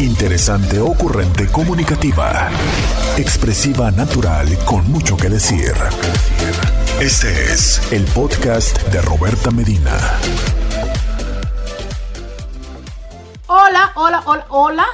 Interesante, ocurrente, comunicativa. Expresiva, natural, con mucho que decir. Este es el podcast de Roberta Medina. Hola, hola, hola, hola.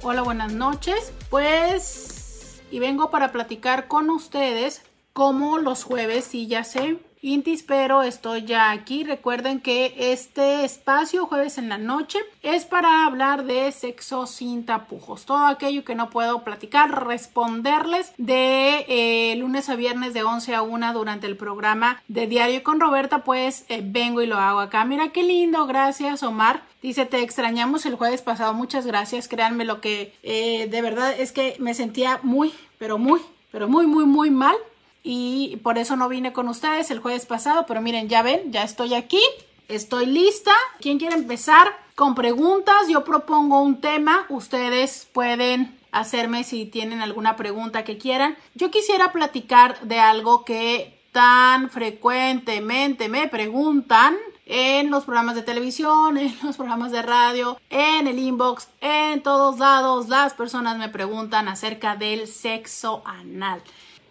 Hola, buenas noches. Pues, y vengo para platicar con ustedes como los jueves, sí, ya sé, Intis, pero estoy ya aquí. Recuerden que este espacio, jueves en la noche, es para hablar de sexo sin tapujos. Todo aquello que no puedo platicar, responderles de eh, lunes a viernes de 11 a 1 durante el programa de Diario con Roberta, pues eh, vengo y lo hago acá. Mira qué lindo, gracias Omar. Dice, te extrañamos el jueves pasado, muchas gracias. Créanme lo que eh, de verdad es que me sentía muy, pero muy, pero muy, muy, muy mal y por eso no vine con ustedes el jueves pasado, pero miren, ya ven, ya estoy aquí, estoy lista. ¿Quién quiere empezar con preguntas? Yo propongo un tema, ustedes pueden hacerme si tienen alguna pregunta que quieran. Yo quisiera platicar de algo que tan frecuentemente me preguntan en los programas de televisión, en los programas de radio, en el inbox, en todos lados las personas me preguntan acerca del sexo anal.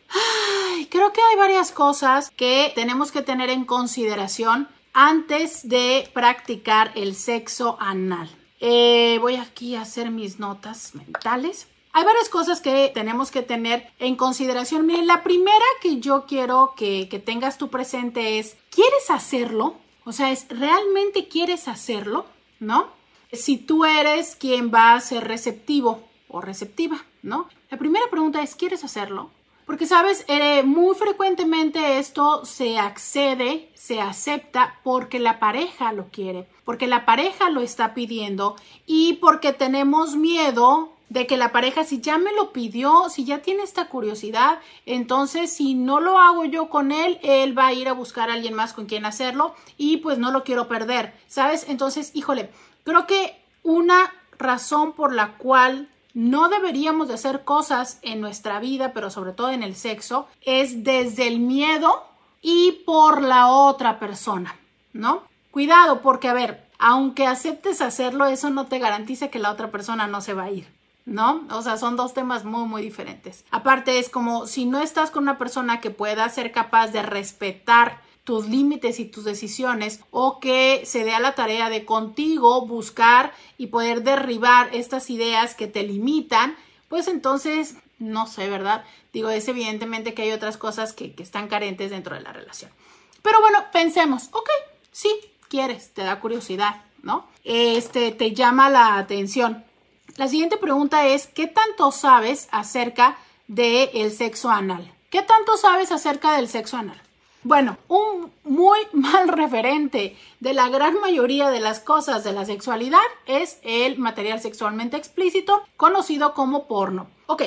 Ay, creo que hay varias cosas que tenemos que tener en consideración antes de practicar el sexo anal. Eh, voy aquí a hacer mis notas mentales. Hay varias cosas que tenemos que tener en consideración. Miren, la primera que yo quiero que, tengas tú presente es, ¿quieres hacerlo? O sea, es, ¿realmente quieres hacerlo? ¿No? Si tú eres quien va a ser receptivo o receptiva, ¿no? La primera pregunta es, ¿quieres hacerlo? Porque, sabes, eh, muy frecuentemente esto se accede, se acepta porque la pareja lo quiere, porque la pareja lo está pidiendo y porque tenemos miedo de que la pareja, si ya me lo pidió, si ya tiene esta curiosidad, entonces si no lo hago yo con él, él va a ir a buscar a alguien más con quien hacerlo y pues no lo quiero perder, ¿sabes? Entonces, híjole, creo que una razón por la cual no deberíamos de hacer cosas en nuestra vida, pero sobre todo en el sexo, es desde el miedo y por la otra persona, ¿no? Cuidado, porque a ver, aunque aceptes hacerlo, eso no te garantiza que la otra persona no se va a ir. ¿no? O sea, son dos temas muy, muy diferentes. Aparte, es como si no estás con una persona que pueda ser capaz de respetar tus límites y tus decisiones o que se dé a la tarea de contigo buscar y poder derribar estas ideas que te limitan, pues entonces, no sé, ¿verdad? Digo, es evidentemente que hay otras cosas que, que están carentes dentro de la relación. Pero bueno, pensemos, ok, sí, quieres, te da curiosidad, ¿no? Este, te llama la atención. La siguiente pregunta es, ¿qué tanto sabes acerca del sexo anal? ¿Qué tanto sabes acerca del sexo anal? Bueno, un muy mal referente de la gran mayoría de las cosas de la sexualidad es el material sexualmente explícito conocido como porno. Ok,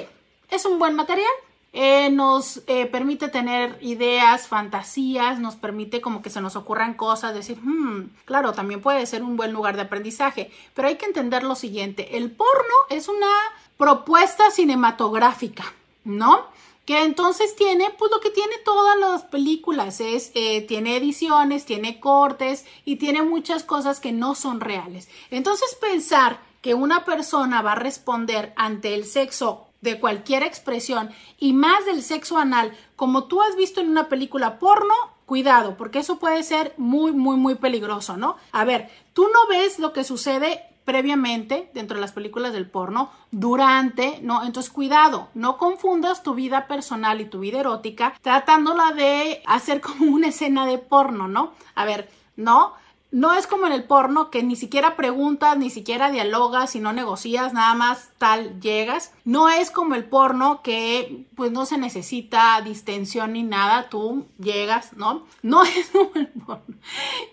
es un buen material, eh, nos eh, permite tener ideas, fantasías, nos permite como que se nos ocurran cosas, decir, hmm, claro, también puede ser un buen lugar de aprendizaje, pero hay que entender lo siguiente, el porno es una propuesta cinematográfica, ¿no? Que entonces tiene pues lo que tiene todas las películas es eh, tiene ediciones tiene cortes y tiene muchas cosas que no son reales. Entonces pensar que una persona va a responder ante el sexo de cualquier expresión y más del sexo anal como tú has visto en una película porno cuidado porque eso puede ser muy muy muy peligroso no a ver tú no ves lo que sucede previamente dentro de las películas del porno, durante, ¿no? Entonces cuidado, no confundas tu vida personal y tu vida erótica tratándola de hacer como una escena de porno, ¿no? A ver, no, no es como en el porno que ni siquiera preguntas, ni siquiera dialogas y no negocias, nada más tal llegas. No es como el porno que pues no se necesita distensión ni nada, tú llegas, ¿no? No es como el porno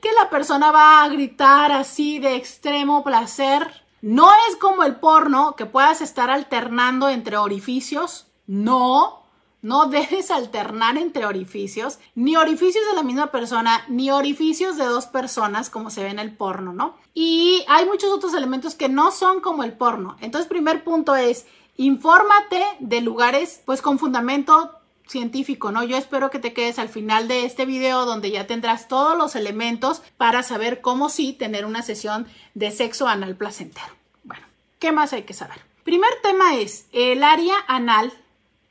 que la persona va a gritar así de extremo placer. No es como el porno que puedas estar alternando entre orificios. No, no debes alternar entre orificios, ni orificios de la misma persona, ni orificios de dos personas como se ve en el porno, ¿no? Y hay muchos otros elementos que no son como el porno. Entonces, primer punto es, infórmate de lugares pues con fundamento científico, ¿no? Yo espero que te quedes al final de este video donde ya tendrás todos los elementos para saber cómo sí tener una sesión de sexo anal placentero. Bueno, ¿Qué más hay que saber? Primer tema es, el área anal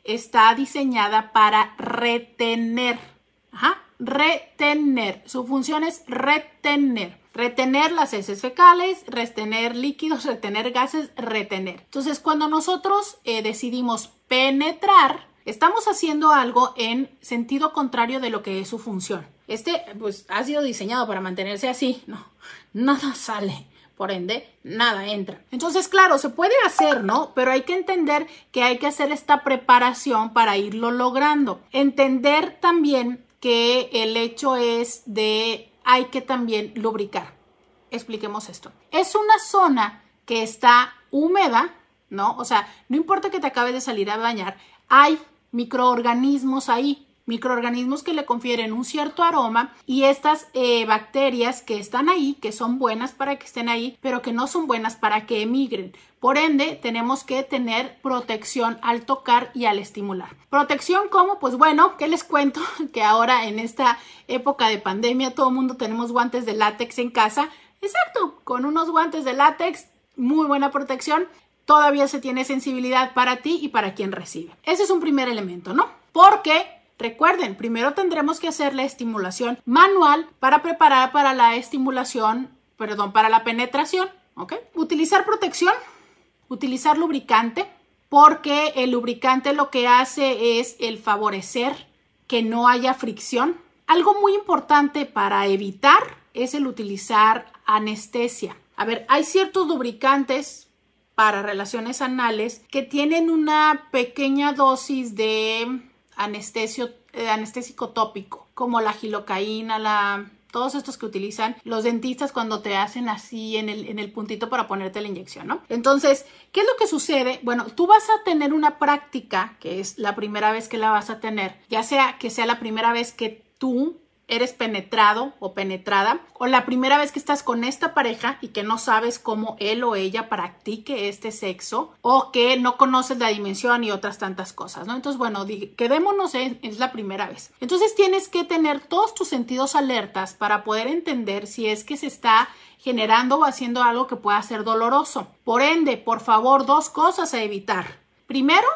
está diseñada para retener. Ajá, retener. Su función es retener. Retener las heces fecales, retener líquidos, retener gases, retener. Entonces, cuando nosotros eh, decidimos penetrar, estamos haciendo algo en sentido contrario de lo que es su función. Este, pues, ha sido diseñado para mantenerse así. No, nada sale. Por ende, nada entra. Entonces, claro, se puede hacer, ¿no? Pero hay que entender que hay que hacer esta preparación para irlo logrando. Entender también que el hecho es de hay que también lubricar. Expliquemos esto. Es una zona que está húmeda, ¿no? O sea, no importa que te acabes de salir a bañar, hay microorganismos ahí microorganismos que le confieren un cierto aroma y estas eh, bacterias que están ahí, que son buenas para que estén ahí, pero que no son buenas para que emigren. Por ende, tenemos que tener protección al tocar y al estimular. Protección como, pues bueno, ¿qué les cuento? Que ahora en esta época de pandemia todo el mundo tenemos guantes de látex en casa. Exacto, con unos guantes de látex, muy buena protección. Todavía se tiene sensibilidad para ti y para quien recibe. Ese es un primer elemento, ¿no? Porque Recuerden, primero tendremos que hacer la estimulación manual para preparar para la estimulación, perdón, para la penetración, ¿ok? Utilizar protección, utilizar lubricante, porque el lubricante lo que hace es el favorecer que no haya fricción. Algo muy importante para evitar es el utilizar anestesia. A ver, hay ciertos lubricantes para relaciones anales que tienen una pequeña dosis de anestesio, eh, anestésico tópico, como la gilocaína, la todos estos que utilizan los dentistas cuando te hacen así en el, en el puntito para ponerte la inyección, ¿no? Entonces, ¿qué es lo que sucede? Bueno, tú vas a tener una práctica, que es la primera vez que la vas a tener, ya sea que sea la primera vez que tú eres penetrado o penetrada o la primera vez que estás con esta pareja y que no sabes cómo él o ella practique este sexo o que no conoces la dimensión y otras tantas cosas, ¿no? Entonces, bueno, quedémonos en es la primera vez. Entonces tienes que tener todos tus sentidos alertas para poder entender si es que se está generando o haciendo algo que pueda ser doloroso. Por ende, por favor, dos cosas a evitar. Primero,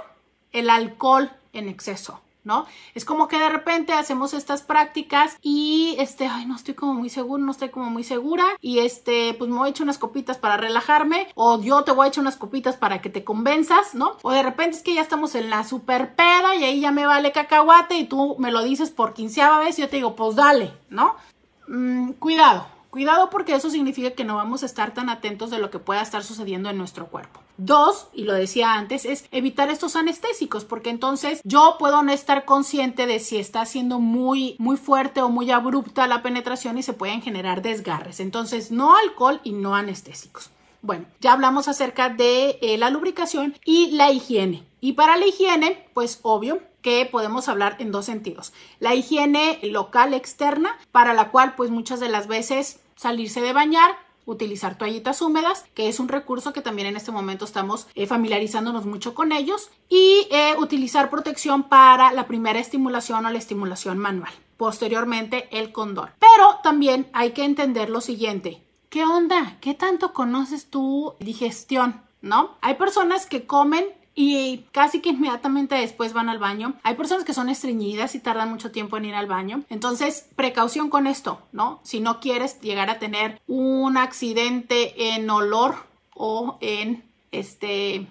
el alcohol en exceso. ¿No? Es como que de repente hacemos estas prácticas y este, ay, no estoy como muy seguro, no estoy como muy segura y este, pues me voy a echar unas copitas para relajarme o yo te voy a echar unas copitas para que te convenzas, ¿no? O de repente es que ya estamos en la super peda y ahí ya me vale cacahuate y tú me lo dices por quinceava vez y yo te digo, pues dale, ¿no? Mm, cuidado, Cuidado porque eso significa que no vamos a estar tan atentos de lo que pueda estar sucediendo en nuestro cuerpo. Dos, y lo decía antes, es evitar estos anestésicos, porque entonces yo puedo no estar consciente de si está siendo muy, muy fuerte o muy abrupta la penetración y se pueden generar desgarres. Entonces, no alcohol y no anestésicos. Bueno, ya hablamos acerca de eh, la lubricación y la higiene. Y para la higiene, pues obvio, que podemos hablar en dos sentidos. La higiene local externa, para la cual pues muchas de las veces salirse de bañar, utilizar toallitas húmedas, que es un recurso que también en este momento estamos eh, familiarizándonos mucho con ellos, y eh, utilizar protección para la primera estimulación o la estimulación manual. Posteriormente, el condón. Pero también hay que entender lo siguiente. ¿Qué onda? ¿Qué tanto conoces tu digestión? ¿No? Hay personas que comen y casi que inmediatamente después van al baño. Hay personas que son estreñidas y tardan mucho tiempo en ir al baño. Entonces, precaución con esto, ¿no? Si no quieres llegar a tener un accidente en olor o en este,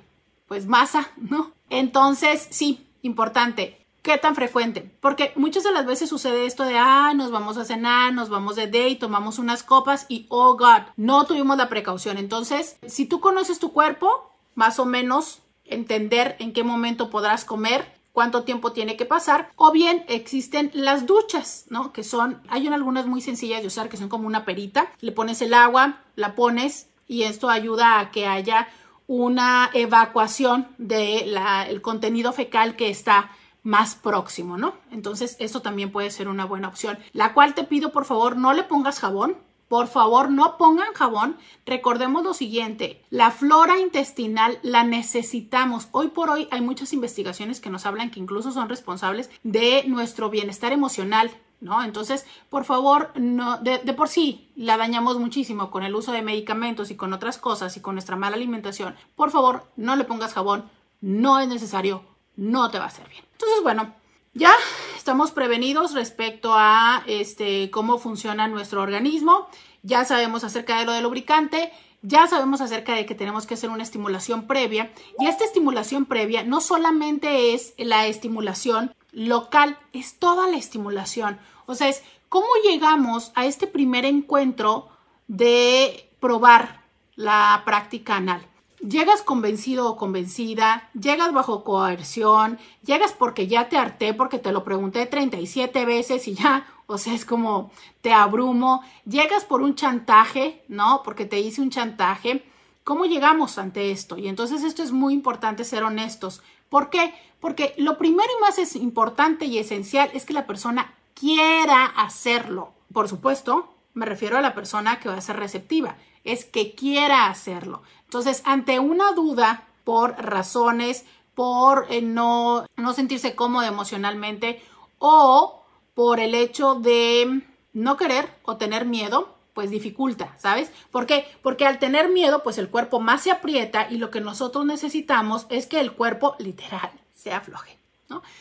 pues masa, ¿no? Entonces, sí, importante. ¿Qué tan frecuente? Porque muchas de las veces sucede esto de, ah, nos vamos a cenar, nos vamos de date, tomamos unas copas y, oh, God, no tuvimos la precaución. Entonces, si tú conoces tu cuerpo, más o menos entender en qué momento podrás comer, cuánto tiempo tiene que pasar, o bien existen las duchas, ¿no? Que son, hay algunas muy sencillas de usar que son como una perita, le pones el agua, la pones y esto ayuda a que haya una evacuación del el contenido fecal que está más próximo, ¿no? Entonces, esto también puede ser una buena opción, la cual te pido por favor no le pongas jabón, por favor, no pongan jabón. Recordemos lo siguiente, la flora intestinal la necesitamos. Hoy por hoy hay muchas investigaciones que nos hablan que incluso son responsables de nuestro bienestar emocional, ¿no? Entonces, por favor, no, de, de, por sí la dañamos muchísimo con el uso de medicamentos y con otras cosas y con nuestra mala alimentación. Por favor, no le pongas jabón, no es necesario, no te va a hacer bien. Entonces, bueno, ya estamos prevenidos respecto a este, cómo funciona nuestro organismo, ya sabemos acerca de lo del lubricante, ya sabemos acerca de que tenemos que hacer una estimulación previa y esta estimulación previa no solamente es la estimulación local, es toda la estimulación. O sea, es cómo llegamos a este primer encuentro de probar la práctica anal. Llegas convencido o convencida, llegas bajo coerción, llegas porque ya te harté, porque te lo pregunté 37 veces y ya, o sea, es como te abrumo, llegas por un chantaje, ¿no? Porque te hice un chantaje. ¿Cómo llegamos ante esto? Y entonces esto es muy importante ser honestos. ¿Por qué? Porque lo primero y más es importante y esencial es que la persona quiera hacerlo. Por supuesto, me refiero a la persona que va a ser receptiva, es que quiera hacerlo. Entonces, ante una duda por razones, por eh, no, no sentirse cómodo emocionalmente o por el hecho de no querer o tener miedo, pues dificulta, ¿sabes? ¿Por qué? Porque al tener miedo, pues el cuerpo más se aprieta y lo que nosotros necesitamos es que el cuerpo literal se afloje.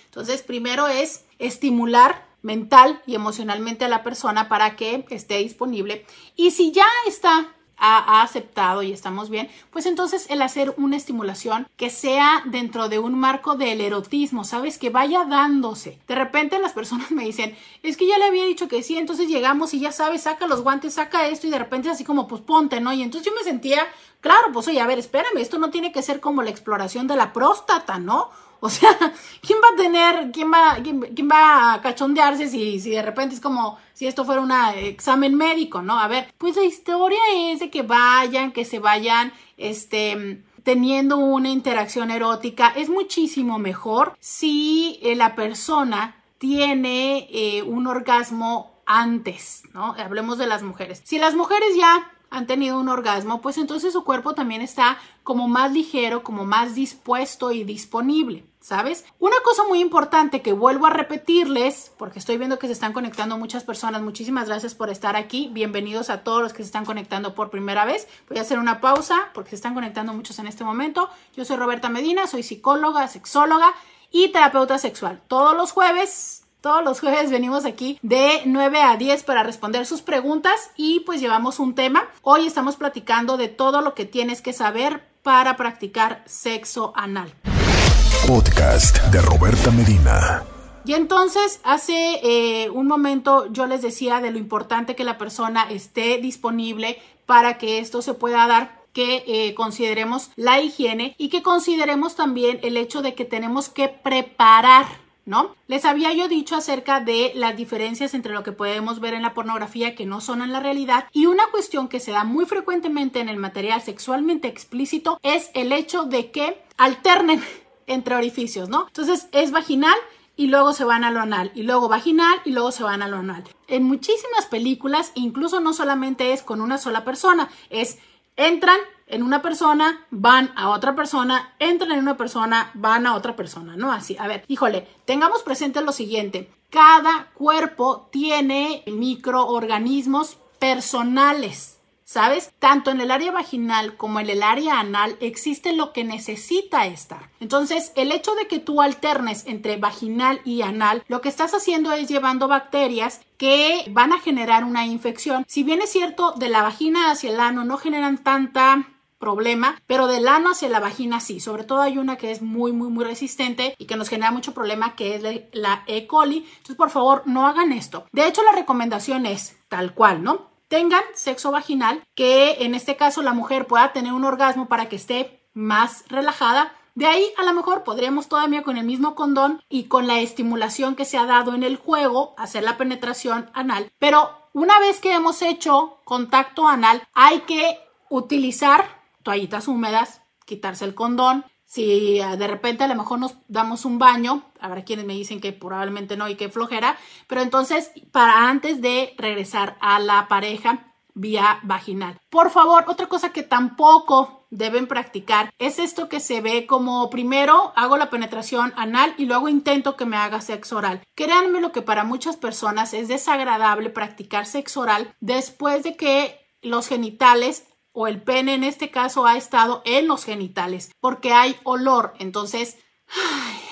Entonces, primero es estimular mental y emocionalmente a la persona para que esté disponible. Y si ya está ha, aceptado y estamos bien, pues entonces el hacer una estimulación que sea dentro de un marco del erotismo, ¿sabes? Que vaya dándose. De repente las personas me dicen, es que ya le había dicho que sí, entonces llegamos y ya sabes, saca los guantes, saca esto y de repente así como, pues ponte, ¿no? Y entonces yo me sentía, claro, pues oye, a ver, espérame, esto no tiene que ser como la exploración de la próstata, ¿no? O sea, ¿quién va a tener, quién va, quién, va a cachondearse si, si de repente es como si esto fuera un examen médico, ¿no? A ver, pues la historia es de que vayan, que se vayan, este, teniendo una interacción erótica. Es muchísimo mejor si eh, la persona tiene eh, un orgasmo antes, ¿no? Hablemos de las mujeres. Si las mujeres ya han tenido un orgasmo, pues entonces su cuerpo también está como más ligero, como más dispuesto y disponible. ¿Sabes? Una cosa muy importante que vuelvo a repetirles, porque estoy viendo que se están conectando muchas personas, muchísimas gracias por estar aquí, bienvenidos a todos los que se están conectando por primera vez. Voy a hacer una pausa porque se están conectando muchos en este momento. Yo soy Roberta Medina, soy psicóloga, sexóloga y terapeuta sexual. Todos los jueves todos los jueves venimos aquí de 9 a 10 para responder sus preguntas y pues llevamos un tema. Hoy estamos platicando de todo lo que tienes que saber para practicar sexo anal. Podcast de Roberta Medina. Y entonces, hace eh, un momento yo les decía de lo importante que la persona esté disponible para que esto se pueda dar que eh, consideremos la higiene y que consideremos también el hecho de que tenemos que preparar ¿no? Les había yo dicho acerca de las diferencias entre lo que podemos ver en la pornografía que no son en la realidad y una cuestión que se da muy frecuentemente en el material sexualmente explícito es el hecho de que alternen entre orificios, ¿no? Entonces es vaginal y luego se van a lo anal, y luego vaginal y luego se van a lo anal. En muchísimas películas, incluso no solamente es con una sola persona, es entran en una persona, van a otra persona, entran en una persona, van a otra persona, ¿no? Así, a ver, híjole, tengamos presente lo siguiente, cada cuerpo tiene microorganismos personales. ¿Sabes? Tanto en el área vaginal como en el área anal existe lo que necesita estar. Entonces, el hecho de que tú alternes entre vaginal y anal, lo que estás haciendo es llevando bacterias que van a generar una infección. Si bien es cierto, de la vagina hacia el ano no generan tanta problema, pero del ano hacia la vagina sí. Sobre todo hay una que es muy, muy, muy resistente y que nos genera mucho problema, que es la E. coli. Entonces, por favor, no hagan esto. De hecho, la recomendación es tal cual, ¿no? tengan sexo vaginal, que en este caso la mujer pueda tener un orgasmo para que esté más relajada. De ahí a lo mejor podríamos todavía con el mismo condón y con la estimulación que se ha dado en el juego hacer la penetración anal. Pero una vez que hemos hecho contacto anal, hay que utilizar toallitas húmedas, quitarse el condón, si ah, de repente a lo mejor nos damos un baño, habrá quienes me dicen que probablemente no y que flojera, pero entonces para antes de regresar a la pareja vía vaginal. Por favor, otra cosa que tampoco deben practicar es esto que se ve como primero hago la penetración anal y luego intento que me haga sexo oral. Créanme lo que para muchas personas es desagradable practicar sexo oral después de que los genitales o el pene en este caso ha estado en los genitales porque hay olor. Entonces,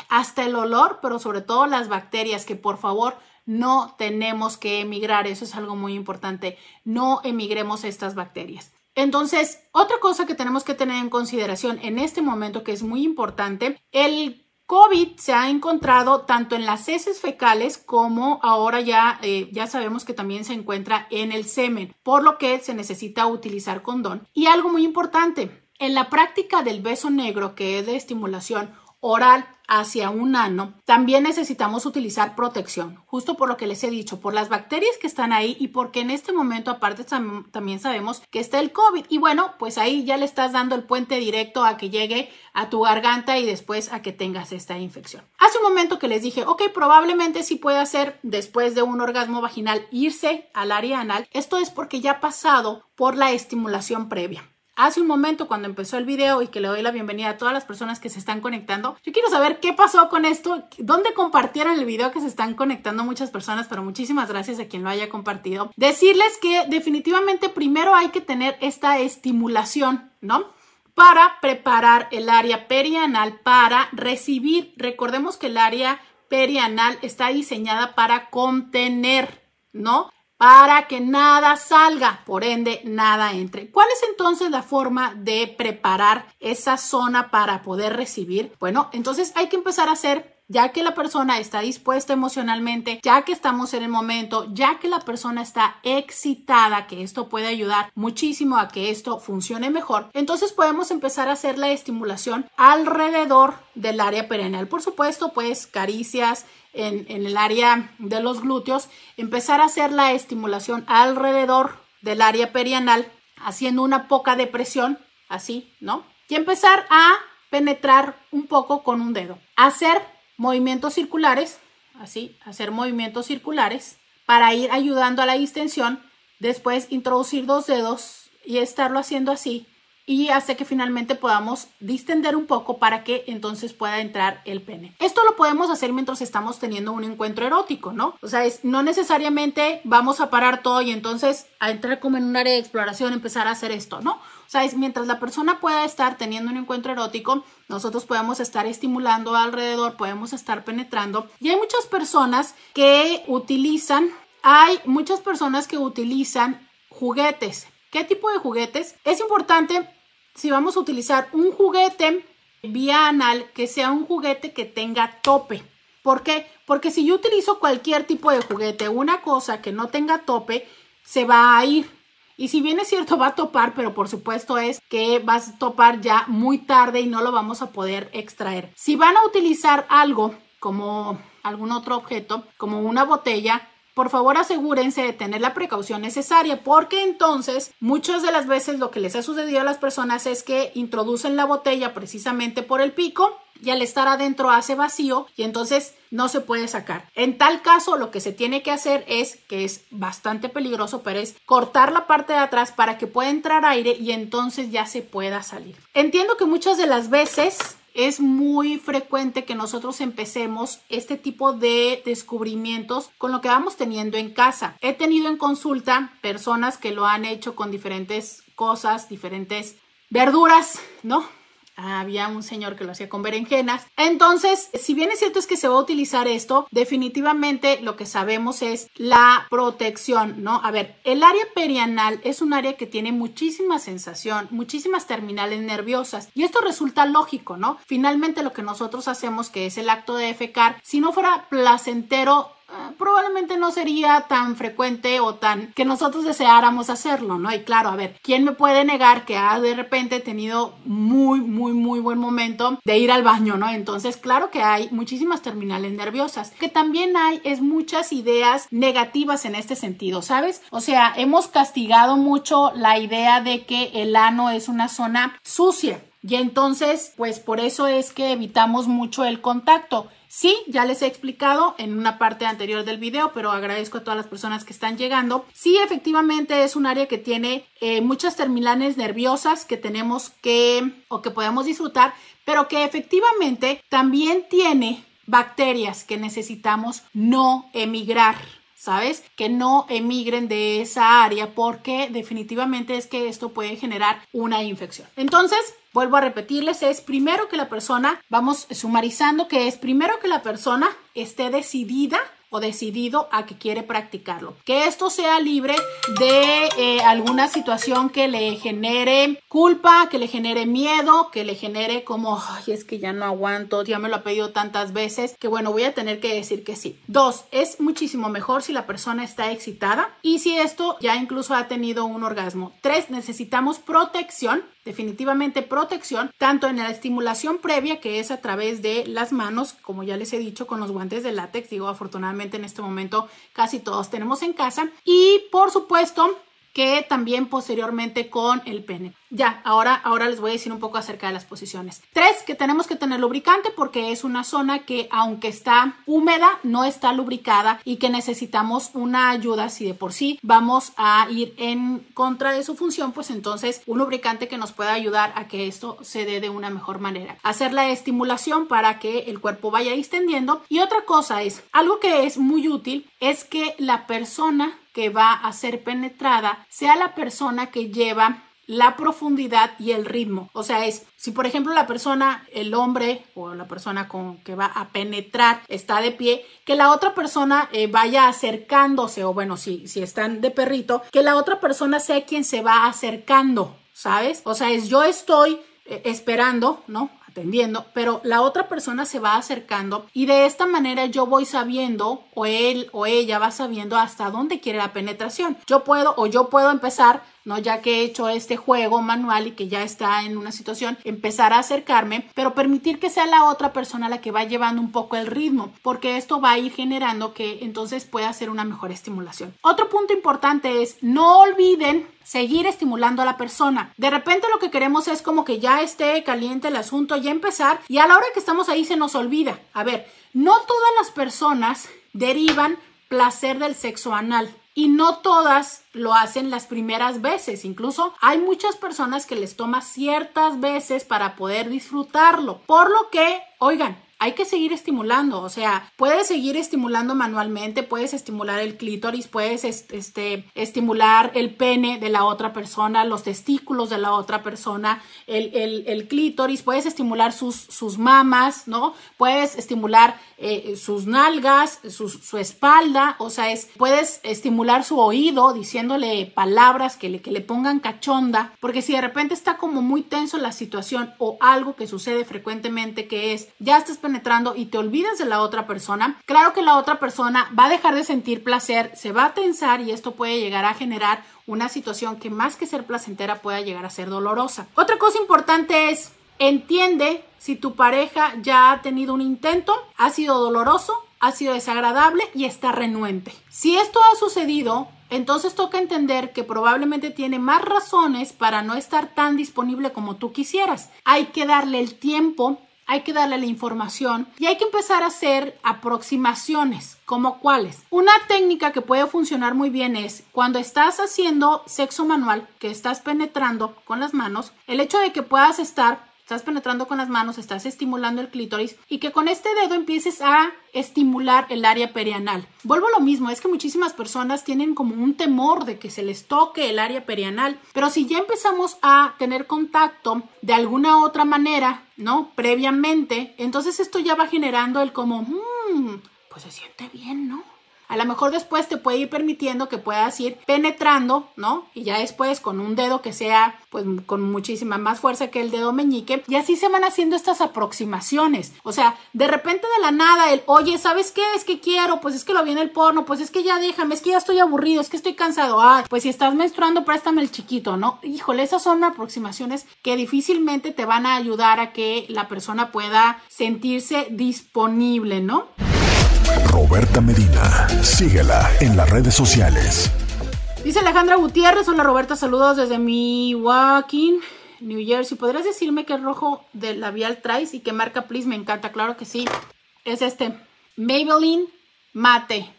hasta el olor, pero sobre todo las bacterias que por favor no tenemos que emigrar. Eso es algo muy importante. No emigremos estas bacterias. Entonces, otra cosa que tenemos que tener en consideración en este momento que es muy importante, el COVID se ha encontrado tanto en las heces fecales como ahora ya, eh, ya sabemos que también se encuentra en el semen, por lo que se necesita utilizar condón. Y algo muy importante, en la práctica del beso negro, que es de estimulación oral hacia un ano, también necesitamos utilizar protección, justo por lo que les he dicho, por las bacterias que están ahí y porque en este momento aparte también sabemos que está el COVID. Y bueno, pues ahí ya le estás dando el puente directo a que llegue a tu garganta y después a que tengas esta infección. Hace un momento que les dije, ok, probablemente sí puede ser después de un orgasmo vaginal irse al área anal, esto es porque ya ha pasado por la estimulación previa hace un momento cuando empezó el video y que le doy la bienvenida a todas las personas que se están conectando. Yo quiero saber qué pasó con esto, dónde compartieron el video que se están conectando muchas personas, pero muchísimas gracias a quien lo haya compartido. Decirles que definitivamente primero hay que tener esta estimulación, ¿no? Para preparar el área perianal para recibir. Recordemos que el área perianal está diseñada para contener, ¿no? Para que nada salga, por ende nada entre. ¿Cuál es entonces la forma de preparar esa zona para poder recibir? Bueno, entonces hay que empezar a hacer ya que la persona está dispuesta emocionalmente, ya que estamos en el momento, ya que la persona está excitada, que esto puede ayudar muchísimo a que esto funcione mejor, entonces podemos empezar a hacer la estimulación alrededor del área perineal. Por supuesto, pues caricias, en, el área de los glúteos, empezar a hacer la estimulación alrededor del área perianal, haciendo una poca depresión, así, ¿no? Y empezar a penetrar un poco con un dedo. Hacer movimientos circulares, así, hacer movimientos circulares para ir ayudando a la distensión. Después introducir dos dedos y estarlo haciendo así y hace que finalmente podamos distender un poco para que entonces pueda entrar el pene. Esto lo podemos hacer mientras estamos teniendo un encuentro erótico, ¿no? O sea, es, no necesariamente vamos a parar todo y entonces a entrar como en un área de exploración empezar a hacer esto, ¿no? O sea, es mientras la persona pueda estar teniendo un encuentro erótico, nosotros podemos estar estimulando alrededor, podemos estar penetrando. Y hay muchas personas que utilizan, hay muchas personas que utilizan juguetes. ¿Qué tipo de juguetes? Es importante si vamos a utilizar un juguete vía anal, que sea un juguete que tenga tope. ¿Por qué? Porque si yo utilizo cualquier tipo de juguete, una cosa que no tenga tope, se va a ir. Y si bien es cierto, va a topar, pero por supuesto es que va a topar ya muy tarde y no lo vamos a poder extraer. Si van a utilizar algo como algún otro objeto, como una botella, por favor asegúrense de tener la precaución necesaria porque entonces muchas de las veces lo que les ha sucedido a las personas es que introducen la botella precisamente por el pico y al estar adentro hace vacío y entonces no se puede sacar. En tal caso, lo que se tiene que hacer es, que es bastante peligroso, pero es cortar la parte de atrás para que pueda entrar aire y entonces ya se pueda salir. Entiendo que muchas de las veces es muy frecuente que nosotros empecemos este tipo de descubrimientos con lo que vamos teniendo en casa. He tenido en consulta personas que lo han hecho con diferentes cosas, diferentes verduras, ¿no? Había un señor que lo hacía con berenjenas. Entonces, si bien es cierto es que se va a utilizar esto, definitivamente lo que sabemos es la protección, ¿no? A ver, el área perianal es un área que tiene muchísima sensación, muchísimas terminales nerviosas y esto resulta lógico, ¿no? Finalmente lo que nosotros hacemos, que es el acto de defecar, si no fuera placentero, probablemente no sería tan frecuente o tan que nosotros deseáramos hacerlo, ¿no? Y claro, a ver, ¿quién me puede negar que ha de repente tenido muy, muy, muy buen momento de ir al baño, ¿no? Entonces, claro que hay muchísimas terminales nerviosas. Que también hay es muchas ideas negativas en este sentido, ¿sabes? O sea, hemos castigado mucho la idea de que el ano es una zona sucia Y entonces, pues por eso es que evitamos mucho el contacto. Sí, ya les he explicado en una parte anterior del video, pero agradezco a todas las personas que están llegando. Sí, efectivamente es un área que tiene eh, muchas terminales nerviosas que tenemos que o que podemos disfrutar, pero que efectivamente también tiene bacterias que necesitamos no emigrar. ¿Sabes? Que no emigren de esa área porque definitivamente es que esto puede generar una infección. Entonces, vuelvo a repetirles, es primero que la persona, vamos sumarizando que es primero que la persona esté decidida o decidido a que quiere practicarlo. Que esto sea libre de eh, alguna situación que le genere culpa, que le genere miedo, que le genere como, ay, es que ya no aguanto, ya me lo ha pedido tantas veces, que bueno, voy a tener que decir que sí. Dos, es muchísimo mejor si la persona está excitada y si esto ya incluso ha tenido un orgasmo. Tres, necesitamos protección definitivamente protección, tanto en la estimulación previa, que es a través de las manos, como ya les he dicho, con los guantes de látex, digo, afortunadamente en este momento casi todos tenemos en casa, y por supuesto que también posteriormente con el pene. Ya, ahora, ahora les voy a decir un poco acerca de las posiciones. Tres, que tenemos que tener lubricante porque es una zona que aunque está húmeda, no está lubricada y que necesitamos una ayuda si de por sí vamos a ir en contra de su función, pues entonces un lubricante que nos pueda ayudar a que esto se dé de una mejor manera. Hacer la estimulación para que el cuerpo vaya extendiendo. Y otra cosa es, algo que es muy útil es que la persona que va a ser penetrada sea la persona que lleva la profundidad y el ritmo. O sea, es si por ejemplo la persona, el hombre o la persona con que va a penetrar está de pie, que la otra persona eh, vaya acercándose o bueno, si, si están de perrito, que la otra persona sea quien se va acercando, ¿sabes? O sea, es yo estoy eh, esperando, ¿no? atendiendo, pero la otra persona se va acercando y de esta manera yo voy sabiendo o él o ella va sabiendo hasta dónde quiere la penetración. Yo puedo o yo puedo empezar ¿no? Ya que he hecho este juego manual y que ya está en una situación, empezar a acercarme, pero permitir que sea la otra persona la que va llevando un poco el ritmo, porque esto va a ir generando que entonces pueda hacer una mejor estimulación. Otro punto importante es no olviden seguir estimulando a la persona. De repente lo que queremos es como que ya esté caliente el asunto, ya empezar y a la hora que estamos ahí se nos olvida. A ver, no todas las personas derivan placer del sexo anal y no todas lo hacen las primeras veces. Incluso hay muchas personas que les toma ciertas veces para poder disfrutarlo. Por lo que, oigan, hay que seguir estimulando, o sea, puedes seguir estimulando manualmente, puedes estimular el clítoris, puedes este, estimular el pene de la otra persona, los testículos de la otra persona, el, clítoris, puedes estimular sus, sus, mamas, ¿no? Puedes estimular eh, sus nalgas, su, espalda, o sea, es, puedes estimular su oído diciéndole palabras que le, que le pongan cachonda, porque si de repente está como muy tenso la situación o algo que sucede frecuentemente que es, ya estás penetrando y te olvidas de la otra persona, claro que la otra persona va a dejar de sentir placer, se va a tensar y esto puede llegar a generar una situación que más que ser placentera pueda llegar a ser dolorosa. Otra cosa importante es entiende si tu pareja ya ha tenido un intento, ha sido doloroso, ha sido desagradable y está renuente. Si esto ha sucedido, entonces toca entender que probablemente tiene más razones para no estar tan disponible como tú quisieras. Hay que darle el tiempo hay que darle la información y hay que empezar a hacer aproximaciones, como cuáles. Una técnica que puede funcionar muy bien es cuando estás haciendo sexo manual, que estás penetrando con las manos, el hecho de que puedas estar estás penetrando con las manos, estás estimulando el clítoris y que con este dedo empieces a estimular el área perianal. Vuelvo a lo mismo, es que muchísimas personas tienen como un temor de que se les toque el área perianal, pero si ya empezamos a tener contacto de alguna otra manera, ¿no? Previamente, entonces esto ya va generando el como, mmm, pues se siente bien, ¿no? A lo mejor después te puede ir permitiendo que puedas ir penetrando, ¿no? Y ya después con un dedo que sea pues con muchísima más fuerza que el dedo meñique y así se van haciendo estas aproximaciones. O sea, de repente de la nada el, oye, ¿sabes qué? Es que quiero, pues es que lo vi en el porno, pues es que ya déjame, es que ya estoy aburrido, es que estoy cansado. Ah, pues si estás menstruando, préstame el chiquito, ¿no? Híjole, esas son aproximaciones que difícilmente te van a ayudar a que la persona pueda sentirse disponible, ¿no? Roberta Medina. Síguela en las redes sociales. Dice Alejandra Gutiérrez, hola Roberta, saludos desde Milwaukee. New Jersey. ¿Podrías decirme qué rojo de labial traes y qué marca, please? Me encanta, claro que sí. Es este Maybelline Mate.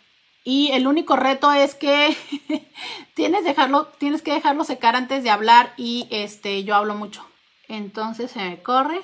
Y el único reto es que tienes, dejarlo, tienes que dejarlo secar antes de hablar y este, yo hablo mucho. Entonces se me corre.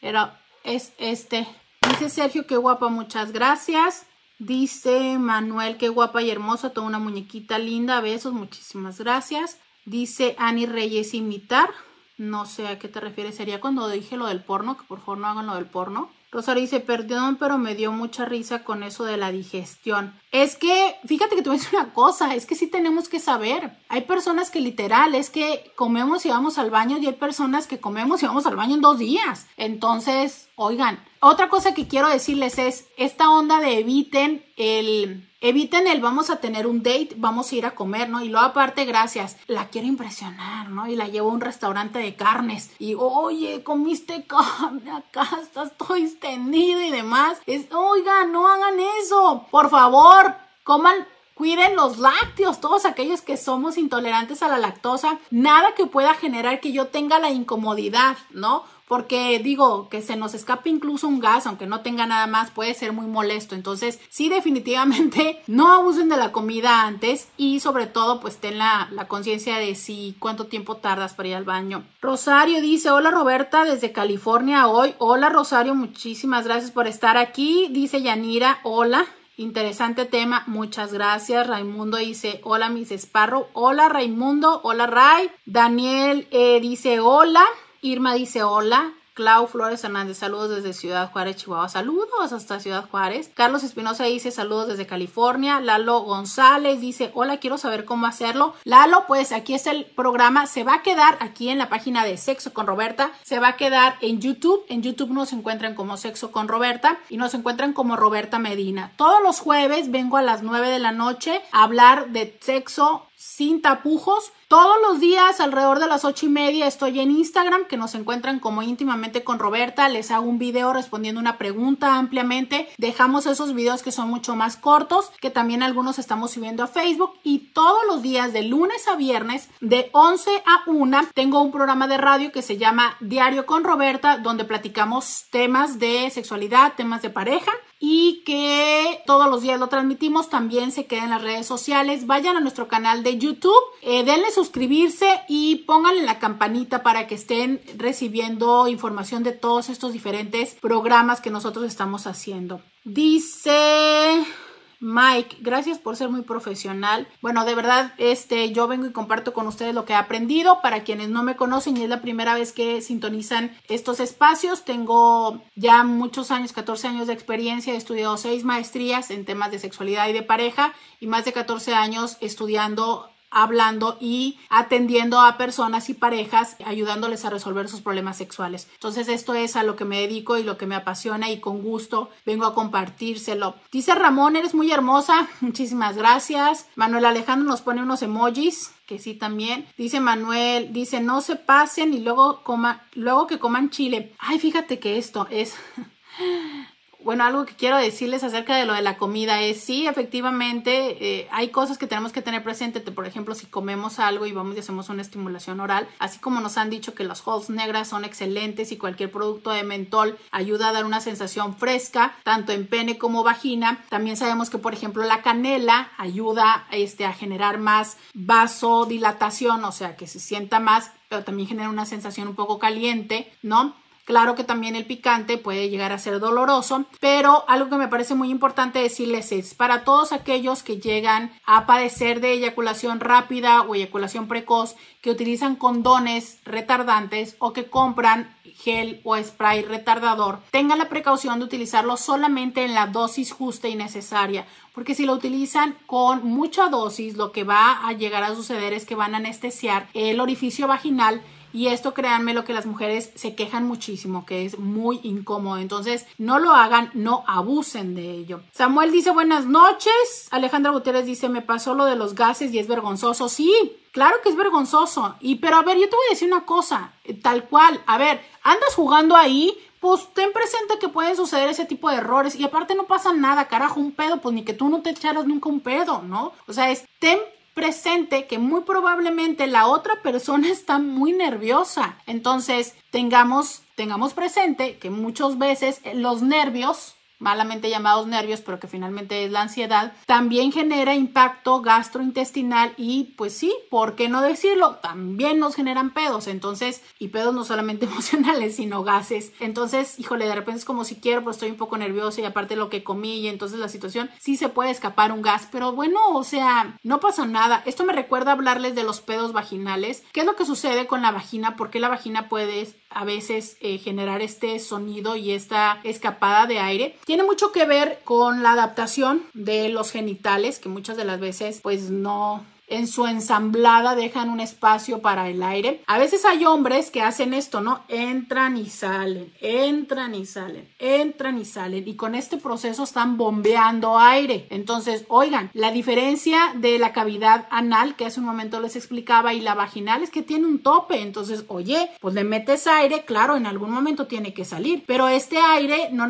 Pero es este. Dice Sergio, qué guapa, muchas gracias. Dice Manuel, qué guapa y hermosa, toda una muñequita linda. Besos, muchísimas gracias. Dice Ani Reyes, imitar. No sé a qué te refieres. Sería cuando dije lo del porno, que por favor no hagan lo del porno. Rosario dice, perdón, pero me dio mucha risa con eso de la digestión. Es que, fíjate que a decir una cosa, es que sí tenemos que saber. Hay personas que literal es que comemos y vamos al baño y hay personas que comemos y vamos al baño en dos días. Entonces, oigan, otra cosa que quiero decirles es esta onda de eviten el eviten el vamos a tener un date, vamos a ir a comer, ¿no? Y luego aparte, gracias, la quiero impresionar, ¿no? Y la llevo a un restaurante de carnes y, oye, comiste carne acá, estás todo extendido y demás. Es, oiga, no hagan eso, por favor, coman Cuiden los lácteos, todos aquellos que somos intolerantes a la lactosa, nada que pueda generar que yo tenga la incomodidad, ¿no? Porque digo que se nos escape incluso un gas, aunque no tenga nada más, puede ser muy molesto. Entonces, sí, definitivamente no abusen de la comida antes y sobre todo, pues ten la, la conciencia de si cuánto tiempo tardas para ir al baño. Rosario dice, hola Roberta desde California hoy. Hola Rosario, muchísimas gracias por estar aquí. Dice Yanira, hola. Interesante tema, muchas gracias. Raimundo dice, hola Miss Sparrow. Hola Raimundo, hola Ray. Daniel eh, dice, hola. Irma dice hola. Clau Flores Hernández, saludos desde Ciudad Juárez, Chihuahua. Saludos hasta Ciudad Juárez. Carlos Espinosa dice saludos desde California. Lalo González dice hola, quiero saber cómo hacerlo. Lalo, pues aquí está el programa. Se va a quedar aquí en la página de Sexo con Roberta. Se va a quedar en YouTube. En YouTube nos encuentran como Sexo con Roberta y nos encuentran como Roberta Medina. Todos los jueves vengo a las 9 de la noche a hablar de sexo sin tapujos. Todos los días alrededor de las ocho y media estoy en Instagram, que nos encuentran como íntimamente con Roberta. Les hago un video respondiendo una pregunta ampliamente. Dejamos esos videos que son mucho más cortos, que también algunos estamos subiendo a Facebook. Y todos los días, de lunes a viernes, de 11 a 1, tengo un programa de radio que se llama Diario con Roberta, donde platicamos temas de sexualidad, temas de pareja y que todos los días lo transmitimos. También se queda en las redes sociales. Vayan a nuestro canal de YouTube, eh, denle suscribirse y pónganle la campanita para que estén recibiendo información de todos estos diferentes programas que nosotros estamos haciendo. Dice Mike, gracias por ser muy profesional. Bueno, de verdad, este, yo vengo y comparto con ustedes lo que he aprendido. Para quienes no me conocen y es la primera vez que sintonizan estos espacios, tengo ya muchos años, 14 años de experiencia. He estudiado seis maestrías en temas de sexualidad y de pareja y más de 14 años estudiando hablando y atendiendo a personas y parejas, ayudándoles a resolver sus problemas sexuales. Entonces esto es a lo que me dedico y lo que me apasiona y con gusto vengo a compartírselo. Dice Ramón, eres muy hermosa, muchísimas gracias. Manuel Alejandro nos pone unos emojis que sí también. Dice Manuel, dice no se pasen y luego coma, luego que coman chile. Ay, fíjate que esto es bueno, algo que quiero decirles acerca de lo de la comida es, sí, efectivamente, eh, hay cosas que tenemos que tener presente. Por ejemplo, si comemos algo y vamos y hacemos una estimulación oral, así como nos han dicho que las halls negras son excelentes y cualquier producto de mentol ayuda a dar una sensación fresca, tanto en pene como vagina. También sabemos que, por ejemplo, la canela ayuda este, a generar más vasodilatación, o sea, que se sienta más, pero también genera una sensación un poco caliente, ¿no? Claro que también el picante puede llegar a ser doloroso, pero algo que me parece muy importante decirles es para todos aquellos que llegan a padecer de eyaculación rápida o eyaculación precoz, que utilizan condones retardantes o que compran gel o spray retardador, tengan la precaución de utilizarlo solamente en la dosis justa y necesaria, porque si lo utilizan con mucha dosis, lo que va a llegar a suceder es que van a anestesiar el orificio vaginal y esto, créanme, lo que las mujeres se quejan muchísimo, que es muy incómodo. Entonces, no lo hagan, no abusen de ello. Samuel dice buenas noches. Alejandra Gutiérrez dice, me pasó lo de los gases y es vergonzoso. Sí, claro que es vergonzoso. Y, pero a ver, yo te voy a decir una cosa, tal cual. A ver, andas jugando ahí, pues ten presente que pueden suceder ese tipo de errores y aparte no pasa nada, carajo, un pedo, pues ni que tú no te echaras nunca un pedo, ¿no? O sea, es ten presente que muy probablemente la otra persona está muy nerviosa. Entonces, tengamos, tengamos presente que muchas veces los nervios malamente llamados nervios, pero que finalmente es la ansiedad, también genera impacto gastrointestinal y pues sí, ¿por qué no decirlo? También nos generan pedos, entonces, y pedos no solamente emocionales, sino gases. Entonces, híjole, de repente es como si quiero, pero estoy un poco nerviosa y aparte lo que comí y entonces la situación sí se puede escapar un gas, pero bueno, o sea, no pasa nada. Esto me recuerda hablarles de los pedos vaginales. ¿Qué es lo que sucede con la vagina? ¿Por qué la vagina puede a veces eh, generar este sonido y esta escapada de aire? Tiene mucho que ver con la adaptación de los genitales, que muchas de las veces pues no en su ensamblada dejan un espacio para el aire. A veces hay hombres que hacen esto, ¿no? Entran y salen, entran y salen, entran y salen y con este proceso están bombeando aire. Entonces, oigan, la diferencia de la cavidad anal que hace un momento les explicaba y la vaginal es que tiene un tope. Entonces, oye, pues le metes aire, claro, en algún momento tiene que salir, pero este aire no,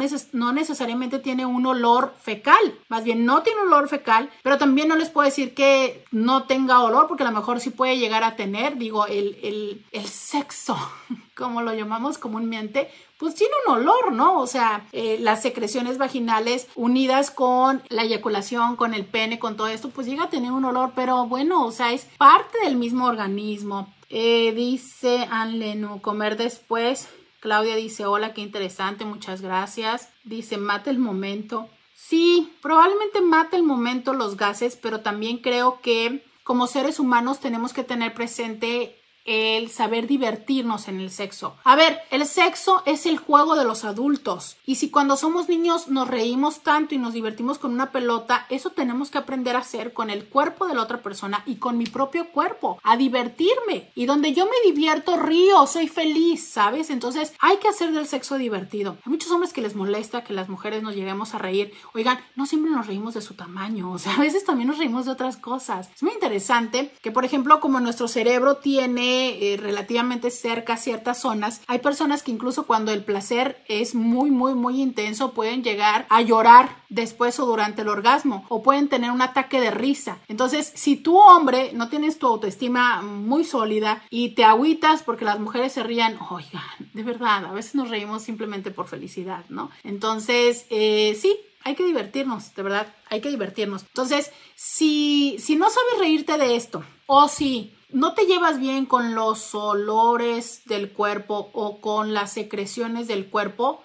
necesariamente tiene un olor fecal, más bien no tiene olor fecal, pero también no les puedo decir que no tenga olor, porque a lo mejor sí puede llegar a tener, digo, el, sexo, como lo llamamos comúnmente, pues tiene un olor, ¿no? O sea, eh, las secreciones vaginales unidas con la eyaculación, con el pene, con todo esto, pues llega a tener un olor, pero bueno, o sea, es parte del mismo organismo. Eh, dice Anlenu, comer después. Claudia dice, hola, qué interesante, muchas gracias. Dice, mate el momento. Sí, probablemente mate el momento los gases, pero también creo que como seres humanos tenemos que tener presente el saber divertirnos en el sexo. A ver, el sexo es el juego de los adultos y si cuando somos niños nos reímos tanto y nos divertimos con una pelota, eso tenemos que aprender a hacer con el cuerpo de la otra persona y con mi propio cuerpo, a divertirme. Y donde yo me divierto, río, soy feliz, ¿sabes? Entonces hay que hacer del sexo divertido. Hay muchos hombres que les molesta que las mujeres nos lleguemos a reír. Oigan, no siempre nos reímos de su tamaño, o sea, a veces también nos reímos de otras cosas. Es muy interesante que, por ejemplo, como nuestro cerebro tiene eh, relativamente cerca a ciertas zonas, hay personas que incluso cuando el placer es muy, muy, muy intenso pueden llegar a llorar después o durante el orgasmo o pueden tener un ataque de risa. Entonces, si tú hombre no tienes tu autoestima muy sólida y te agüitas porque las mujeres se rían, oigan, de verdad, a veces nos reímos simplemente por felicidad, ¿no? Entonces, eh, sí, hay que divertirnos, de verdad, hay que divertirnos. Entonces, si, si no sabes reírte de esto o si no te llevas bien con los olores del cuerpo o con las secreciones del cuerpo,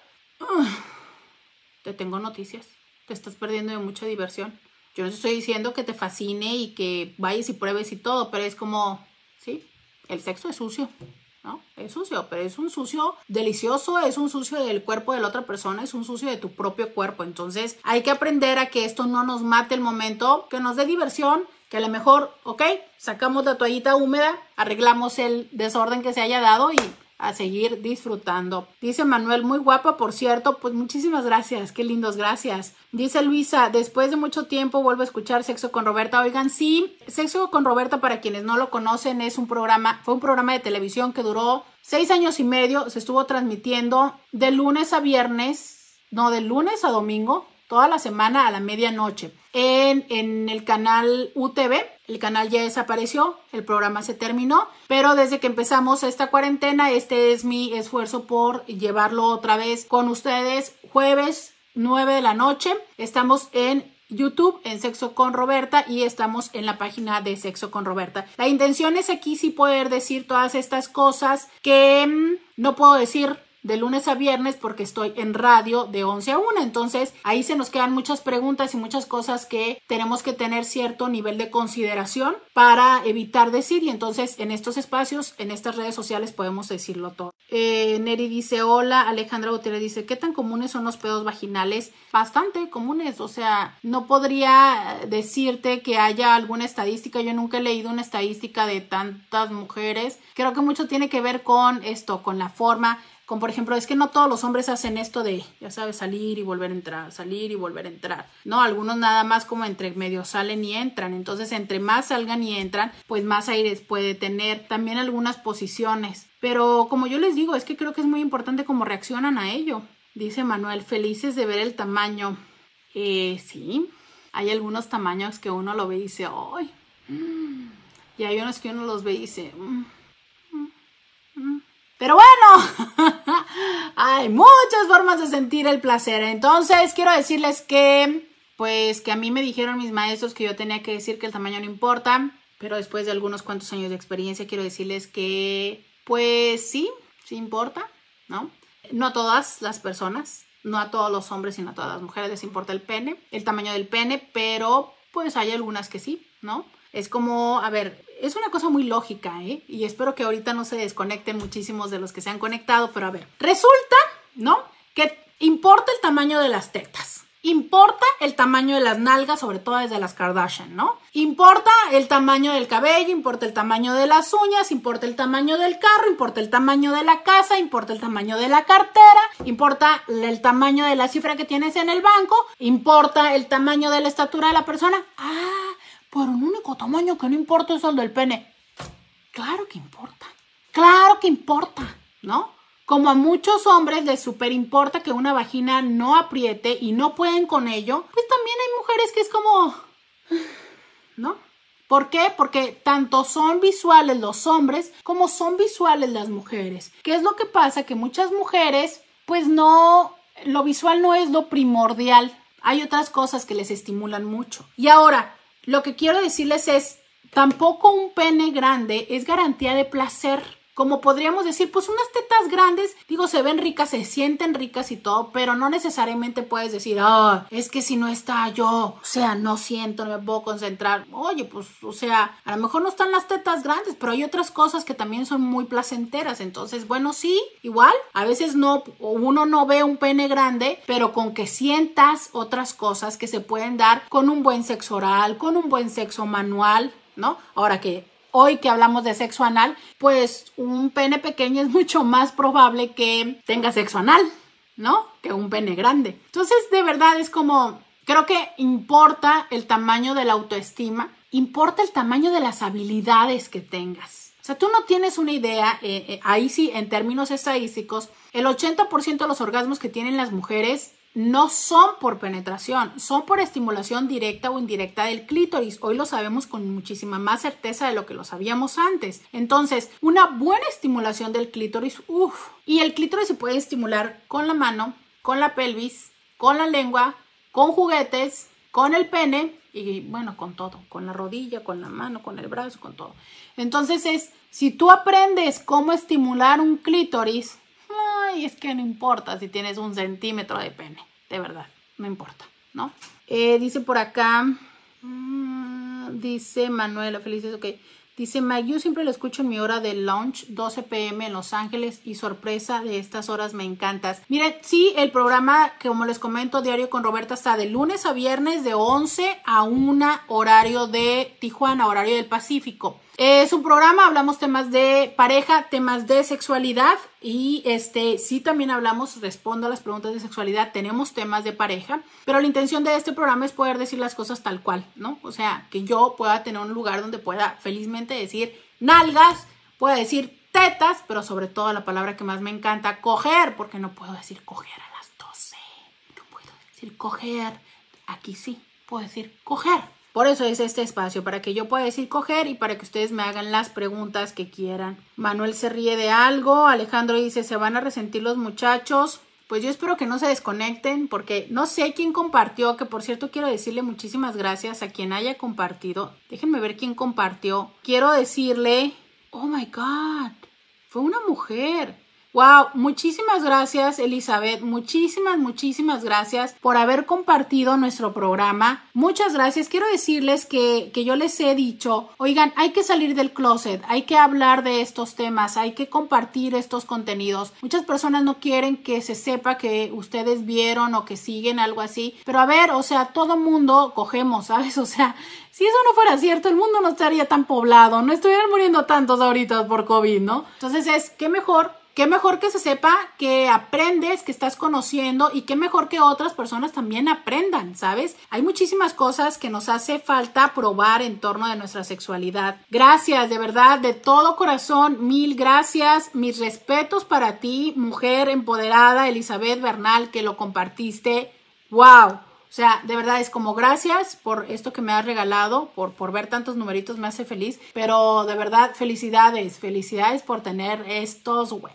te tengo noticias. Te estás perdiendo de mucha diversión. Yo no estoy diciendo que te fascine y que vayas y pruebes y todo, pero es como, sí, el sexo es sucio. ¿no? Es sucio, pero es un sucio delicioso, es un sucio del cuerpo de la otra persona, es un sucio de tu propio cuerpo. Entonces hay que aprender a que esto no nos mate el momento, que nos dé diversión que a lo mejor, ok, sacamos la toallita húmeda, arreglamos el desorden que se haya dado y a seguir disfrutando. Dice Manuel, muy guapa, por cierto, pues muchísimas gracias, qué lindos, gracias. Dice Luisa, después de mucho tiempo vuelvo a escuchar Sexo con Roberta. Oigan, sí, Sexo con Roberta, para quienes no lo conocen, es un programa, fue un programa de televisión que duró seis años y medio, se estuvo transmitiendo de lunes a viernes, no, de lunes a domingo, toda la semana a la medianoche en, el canal UTV. El canal ya desapareció, el programa se terminó, pero desde que empezamos esta cuarentena, este es mi esfuerzo por llevarlo otra vez con ustedes jueves 9 de la noche. Estamos en YouTube en Sexo con Roberta y estamos en la página de Sexo con Roberta. La intención es aquí sí poder decir todas estas cosas que mm, no puedo decir de lunes a viernes porque estoy en radio de 11 a 1. Entonces ahí se nos quedan muchas preguntas y muchas cosas que tenemos que tener cierto nivel de consideración para evitar decir y entonces en estos espacios, en estas redes sociales podemos decirlo todo. Eh, Neri dice hola, Alejandra Gutiérrez dice ¿qué tan comunes son los pedos vaginales? Bastante comunes, o sea, no podría decirte que haya alguna estadística, yo nunca he leído una estadística de tantas mujeres. Creo que mucho tiene que ver con esto, con la forma como por ejemplo, es que no todos los hombres hacen esto de, ya sabes, salir y volver a entrar, salir y volver a entrar. No, algunos nada más como entre medio salen y entran. Entonces, entre más salgan y entran, pues más aires puede tener. También algunas posiciones. Pero como yo les digo, es que creo que es muy importante cómo reaccionan a ello. Dice Manuel, felices de ver el tamaño. Eh, sí, hay algunos tamaños que uno lo ve y dice, ¡ay! Y hay unos que uno los ve y dice... Mm, mm, mm". Pero bueno, hay muchas formas de sentir el placer. Entonces, quiero decirles que, pues, que a mí me dijeron mis maestros que yo tenía que decir que el tamaño no importa. Pero después de algunos cuantos años de experiencia, quiero decirles que, pues sí, sí importa, ¿no? No a todas las personas, no a todos los hombres, sino a todas las mujeres les importa el pene, el tamaño del pene, pero pues hay algunas que sí, ¿no? Es como, a ver, es una cosa muy lógica, ¿eh? Y espero que ahorita no se desconecten muchísimos de los que se han conectado, pero a ver, resulta, ¿no? Que importa el tamaño de las tetas. Importa el tamaño de las nalgas, sobre todo desde las Kardashian, ¿no? Importa el tamaño del cabello, importa el tamaño de las uñas, importa el tamaño del carro, importa el tamaño de la casa, importa el tamaño de la cartera, importa el tamaño de la cifra que tienes en el banco, importa el tamaño de la estatura de la persona. Ah, por un único tamaño que no importa es el del pene. Claro que importa. Claro que importa, ¿no? Como a muchos hombres les super importa que una vagina no apriete y no pueden con ello, pues también hay mujeres que es como... ¿No? ¿Por qué? Porque tanto son visuales los hombres como son visuales las mujeres. ¿Qué es lo que pasa? Que muchas mujeres, pues no, lo visual no es lo primordial. Hay otras cosas que les estimulan mucho. Y ahora, lo que quiero decirles es, tampoco un pene grande es garantía de placer como podríamos decir, pues unas tetas grandes, digo, se ven ricas, se sienten ricas y todo, pero no necesariamente puedes decir, ah, es que si no está yo, o sea, no siento, no me puedo concentrar. Oye, pues, o sea, a lo mejor no están las tetas grandes, pero hay otras cosas que también son muy placenteras. Entonces, bueno, sí, igual, a veces no, uno no ve un pene grande, pero con que sientas otras cosas que se pueden dar con un buen sexo oral, con un buen sexo manual, ¿no? Ahora que hoy que hablamos de sexo anal, pues un pene pequeño es mucho más probable que tenga sexo anal, ¿no? Que un pene grande. Entonces, de verdad es como, creo que importa el tamaño de la autoestima, importa el tamaño de las habilidades que tengas. O sea, tú no tienes una idea, eh, eh, ahí sí, en términos estadísticos, el 80% de los orgasmos que tienen las mujeres no son por penetración, son por estimulación directa o indirecta del clítoris. Hoy lo sabemos con muchísima más certeza de lo que lo sabíamos antes. Entonces, una buena estimulación del clítoris, uff, y el clítoris se puede estimular con la mano, con la pelvis, con la lengua, con juguetes, con el pene y bueno, con todo, con la rodilla, con la mano, con el brazo, con todo. Entonces es, si tú aprendes cómo estimular un clítoris, y es que no importa si tienes un centímetro de pene, de verdad, no importa, ¿no? Eh, dice por acá, mm, dice Manuela, felices, ok. Dice Mike, siempre lo escucho en mi hora de lunch, 12 pm en Los Ángeles y sorpresa de estas horas me encantas. Mire, sí, el programa, como les comento, diario con Roberta está de lunes a viernes de 11 a 1 horario de Tijuana, horario del Pacífico. Es un programa, hablamos temas de pareja, temas de sexualidad y este sí también hablamos, respondo a las preguntas de sexualidad, tenemos temas de pareja, pero la intención de este programa es poder decir las cosas tal cual, ¿no? O sea, que yo pueda tener un lugar donde pueda felizmente decir nalgas, pueda decir tetas, pero sobre todo la palabra que más me encanta, coger, porque no puedo decir coger a las 12, no puedo decir coger, aquí sí, puedo decir coger. Por eso es este espacio, para que yo pueda decir coger y para que ustedes me hagan las preguntas que quieran. Manuel se ríe de algo, Alejandro dice, ¿se van a resentir los muchachos? Pues yo espero que no se desconecten porque no sé quién compartió, que por cierto quiero decirle muchísimas gracias a quien haya compartido. Déjenme ver quién compartió. Quiero decirle, oh my god, fue una mujer. Wow, muchísimas gracias Elizabeth, muchísimas, muchísimas gracias por haber compartido nuestro programa. Muchas gracias. Quiero decirles que, que yo les he dicho, oigan, hay que salir del closet, hay que hablar de estos temas, hay que compartir estos contenidos. Muchas personas no quieren que se sepa que ustedes vieron o que siguen algo así, pero a ver, o sea, todo mundo cogemos, ¿sabes? O sea, si eso no fuera cierto, el mundo no estaría tan poblado, no estuvieran muriendo tantos ahorita por COVID, ¿no? Entonces es, ¿qué mejor Qué mejor que se sepa que aprendes, que estás conociendo y qué mejor que otras personas también aprendan, ¿sabes? Hay muchísimas cosas que nos hace falta probar en torno de nuestra sexualidad. Gracias, de verdad, de todo corazón, mil gracias. Mis respetos para ti, mujer empoderada, Elizabeth Bernal, que lo compartiste. ¡Wow! O sea, de verdad es como gracias por esto que me has regalado, por, por ver tantos numeritos, me hace feliz. Pero de verdad, felicidades, felicidades por tener estos, güey.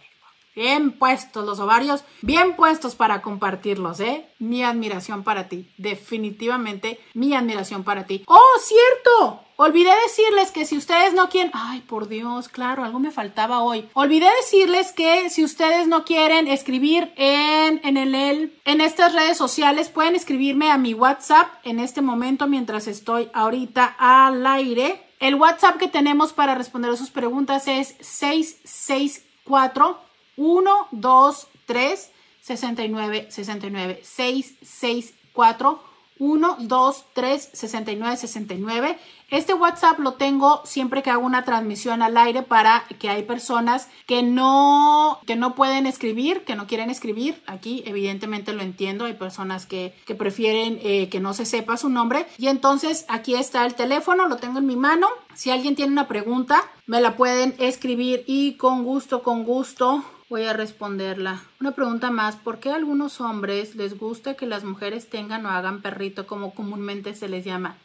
Bien puestos los ovarios, bien puestos para compartirlos, ¿eh? Mi admiración para ti, definitivamente mi admiración para ti. ¡Oh, cierto! Olvidé decirles que si ustedes no quieren, ay, por Dios, claro, algo me faltaba hoy. Olvidé decirles que si ustedes no quieren escribir en, en el, en estas redes sociales, pueden escribirme a mi WhatsApp en este momento mientras estoy ahorita al aire. El WhatsApp que tenemos para responder a sus preguntas es 664 1, 2, 3, 69, 69, 6, 6, 4, 1, 2, 3, 69, 69. Este WhatsApp lo tengo siempre que hago una transmisión al aire para que hay personas que no, que no pueden escribir, que no quieren escribir. Aquí evidentemente lo entiendo, hay personas que, que prefieren eh, que no se sepa su nombre. Y entonces aquí está el teléfono, lo tengo en mi mano. Si alguien tiene una pregunta, me la pueden escribir y con gusto, con gusto Voy a responderla. Una pregunta más. ¿Por qué a algunos hombres les gusta que las mujeres tengan o hagan perrito como comúnmente se les llama?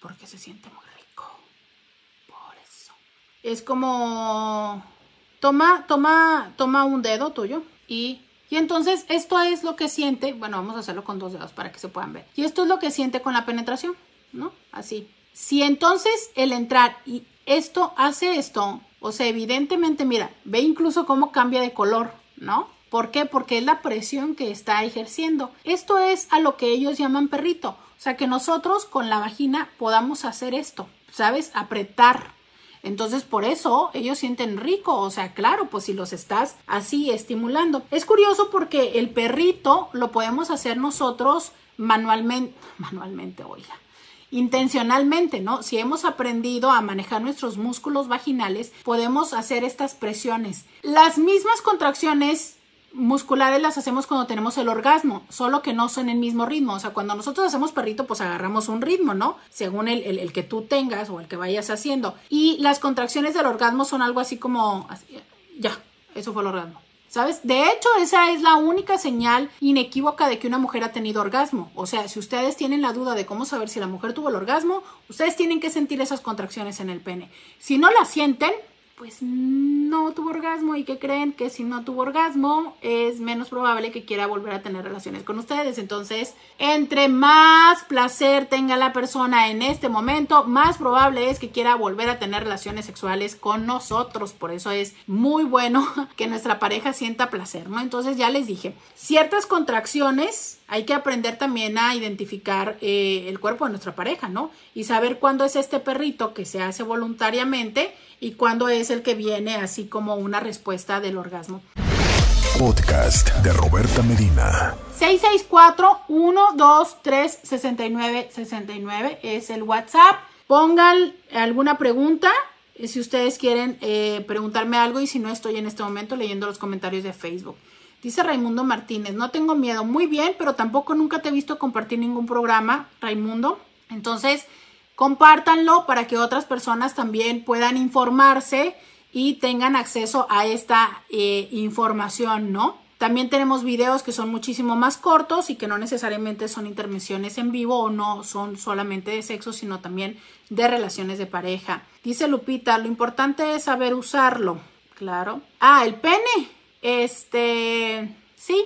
Porque se siente muy rico. Por eso. Es como... Toma, toma, toma un dedo tuyo y... Y entonces esto es lo que siente, bueno, vamos a hacerlo con dos dedos para que se puedan ver. Y esto es lo que siente con la penetración, ¿no? Así. Si entonces el entrar y esto hace esto, o sea, evidentemente, mira, ve incluso cómo cambia de color, ¿no? ¿Por qué? Porque es la presión que está ejerciendo. Esto es a lo que ellos llaman perrito. O sea, que nosotros con la vagina podamos hacer esto, ¿sabes? Apretar. Entonces, por eso ellos sienten rico. O sea, claro, pues si los estás así estimulando. Es curioso porque el perrito lo podemos hacer nosotros manualmente. Manualmente, oiga intencionalmente, ¿no? Si hemos aprendido a manejar nuestros músculos vaginales, podemos hacer estas presiones. Las mismas contracciones musculares las hacemos cuando tenemos el orgasmo, solo que no son el mismo ritmo. O sea, cuando nosotros hacemos perrito, pues agarramos un ritmo, ¿no? Según el, que tú tengas o el que vayas haciendo. Y las contracciones del orgasmo son algo así como, ya, eso fue el orgasmo. ¿Sabes? De hecho, esa es la única señal inequívoca de que una mujer ha tenido orgasmo. O sea, si ustedes tienen la duda de cómo saber si la mujer tuvo el orgasmo, ustedes tienen que sentir esas contracciones en el pene. Si no las sienten, pues no tuvo orgasmo y que creen que si no tuvo orgasmo es menos probable que quiera volver a tener relaciones con ustedes. Entonces, entre más placer tenga la persona en este momento, más probable es que quiera volver a tener relaciones sexuales con nosotros. Por eso es muy bueno que nuestra pareja sienta placer, ¿no? Entonces ya les dije, ciertas contracciones hay que aprender también a identificar eh, el cuerpo de nuestra pareja, ¿no? Y saber cuándo es este perrito que se hace voluntariamente y cuándo es el que viene así como una respuesta del orgasmo. Podcast de Roberta Medina. 664-123-6969 es el WhatsApp. Pongan alguna pregunta eh, si ustedes quieren eh, preguntarme algo y si no estoy en este momento leyendo los comentarios de Facebook. Dice Raimundo Martínez, no tengo miedo. Muy bien, pero tampoco nunca te he visto compartir ningún programa, Raimundo. Entonces, compártanlo para que otras personas también puedan informarse y tengan acceso a esta eh, información, ¿no? También tenemos videos que son muchísimo más cortos y que no necesariamente son intervenciones en vivo o no son solamente de sexo, sino también de relaciones de pareja. Dice Lupita, lo importante es saber usarlo. Claro. Ah, el pene. Este, sí,